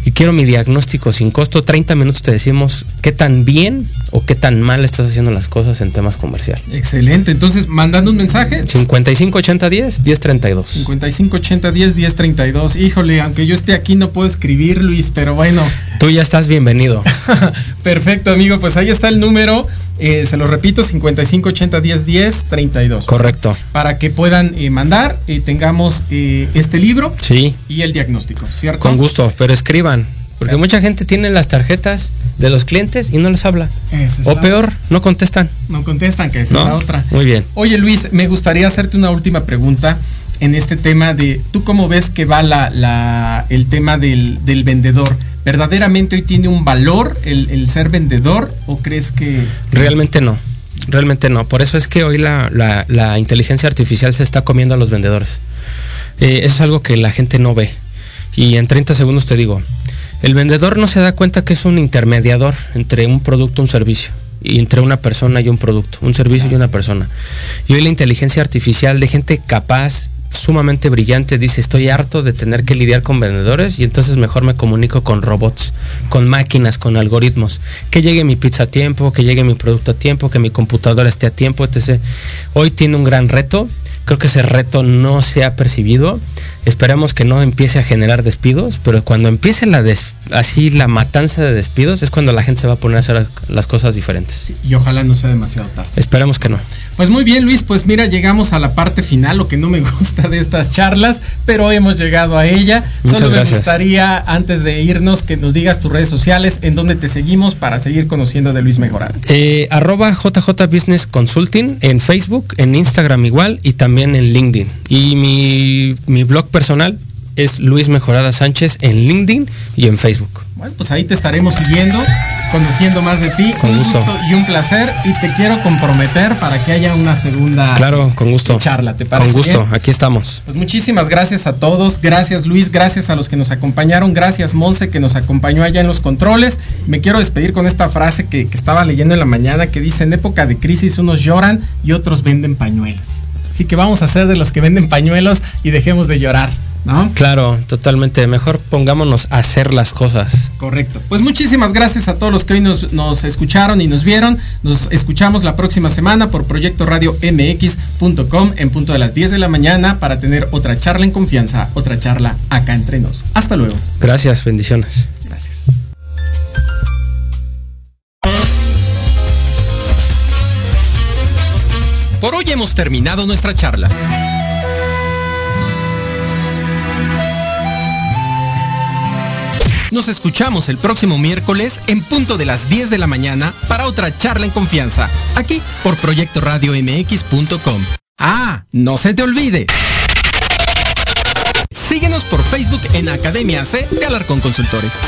y quiero mi diagnóstico sin costo. 30 minutos te decimos qué tan bien o qué tan mal estás haciendo las cosas en temas comerciales. Excelente. Entonces, mandando un mensaje. 55 80 10 10 32. 55 80 10 10 32. Híjole, aunque yo esté aquí no puedo escribir, Luis, pero bueno. Tú ya estás bienvenido. Perfecto, amigo. Pues ahí está el número. Eh, se lo repito, 55 80 10 10 32. Correcto. Para que puedan eh, mandar y tengamos eh, este libro sí. y el diagnóstico, ¿cierto? Con gusto, pero escriban. Porque mucha gente tiene las tarjetas de los clientes y no les habla. o peor, no contestan. No contestan, que esa es la otra. Muy bien. Oye Luis, me gustaría hacerte una última pregunta en este tema de, ¿tú cómo ves que va la, el tema del, del vendedor? ¿Verdaderamente hoy tiene un valor el, ser vendedor o crees que... Realmente no, realmente no. Por eso es que hoy la, inteligencia artificial se está comiendo a los vendedores. Eh, eso es algo que la gente no ve. Y en 30 segundos te digo, el vendedor no se da cuenta que es un intermediador entre un producto y un servicio. Y entre una persona y un producto, un servicio y una persona. Y hoy la inteligencia artificial de gente capaz, sumamente brillante dice, estoy harto de tener que lidiar con vendedores y entonces mejor me comunico con robots, con máquinas, con algoritmos. Que llegue mi pizza a tiempo, que llegue mi producto a tiempo, que mi computadora esté a tiempo, etc. Hoy tiene un gran reto creo que ese reto no se ha percibido. Esperemos que no empiece a generar despidos, pero cuando empiece la así la matanza de despidos es cuando la gente se va a poner a hacer las cosas diferentes. y ojalá no sea demasiado tarde. Esperemos que no. Pues muy bien, Luis, pues mira, llegamos a la parte final, lo que no me gusta de estas charlas, pero hoy hemos llegado a ella. Solo me gustaría, antes de irnos, que nos digas tus redes sociales, en donde te seguimos para seguir conociendo de Luis Mejorada. Eh, arroba JJ Business Consulting en Facebook, en Instagram igual y también en LinkedIn. Y mi, mi blog personal es Luis Mejorada Sánchez en LinkedIn y en Facebook. Bueno, pues ahí te estaremos siguiendo, conociendo más de ti. Con gusto. y un placer. Y te quiero comprometer para que haya una segunda claro, con gusto. charla. ¿Te parece? Con gusto, aquí estamos. Pues muchísimas gracias a todos. Gracias Luis, gracias a los que nos acompañaron. Gracias Monse que nos acompañó allá en los controles. Me quiero despedir con esta frase que, que estaba leyendo en la mañana que dice, en época de crisis unos lloran y otros venden pañuelos. Así que vamos a ser de los que venden pañuelos y dejemos de llorar. Claro, totalmente. Mejor pongámonos a hacer las cosas. Correcto. Pues muchísimas gracias a todos los que hoy nos, nos escucharon y nos vieron. Nos escuchamos la próxima semana por Proyecto Radio MX.com en punto de las 10 de la mañana para tener otra charla en confianza, otra charla acá entre nos. Hasta luego. Gracias, bendiciones. Gracias. Por hoy hemos terminado nuestra charla. Nos escuchamos el próximo miércoles en punto de las 10 de la mañana para otra charla en confianza, aquí por Proyecto Radio MX.com. Ah, no se te olvide. Síguenos por Facebook en Academia C de Alarcón Consultores.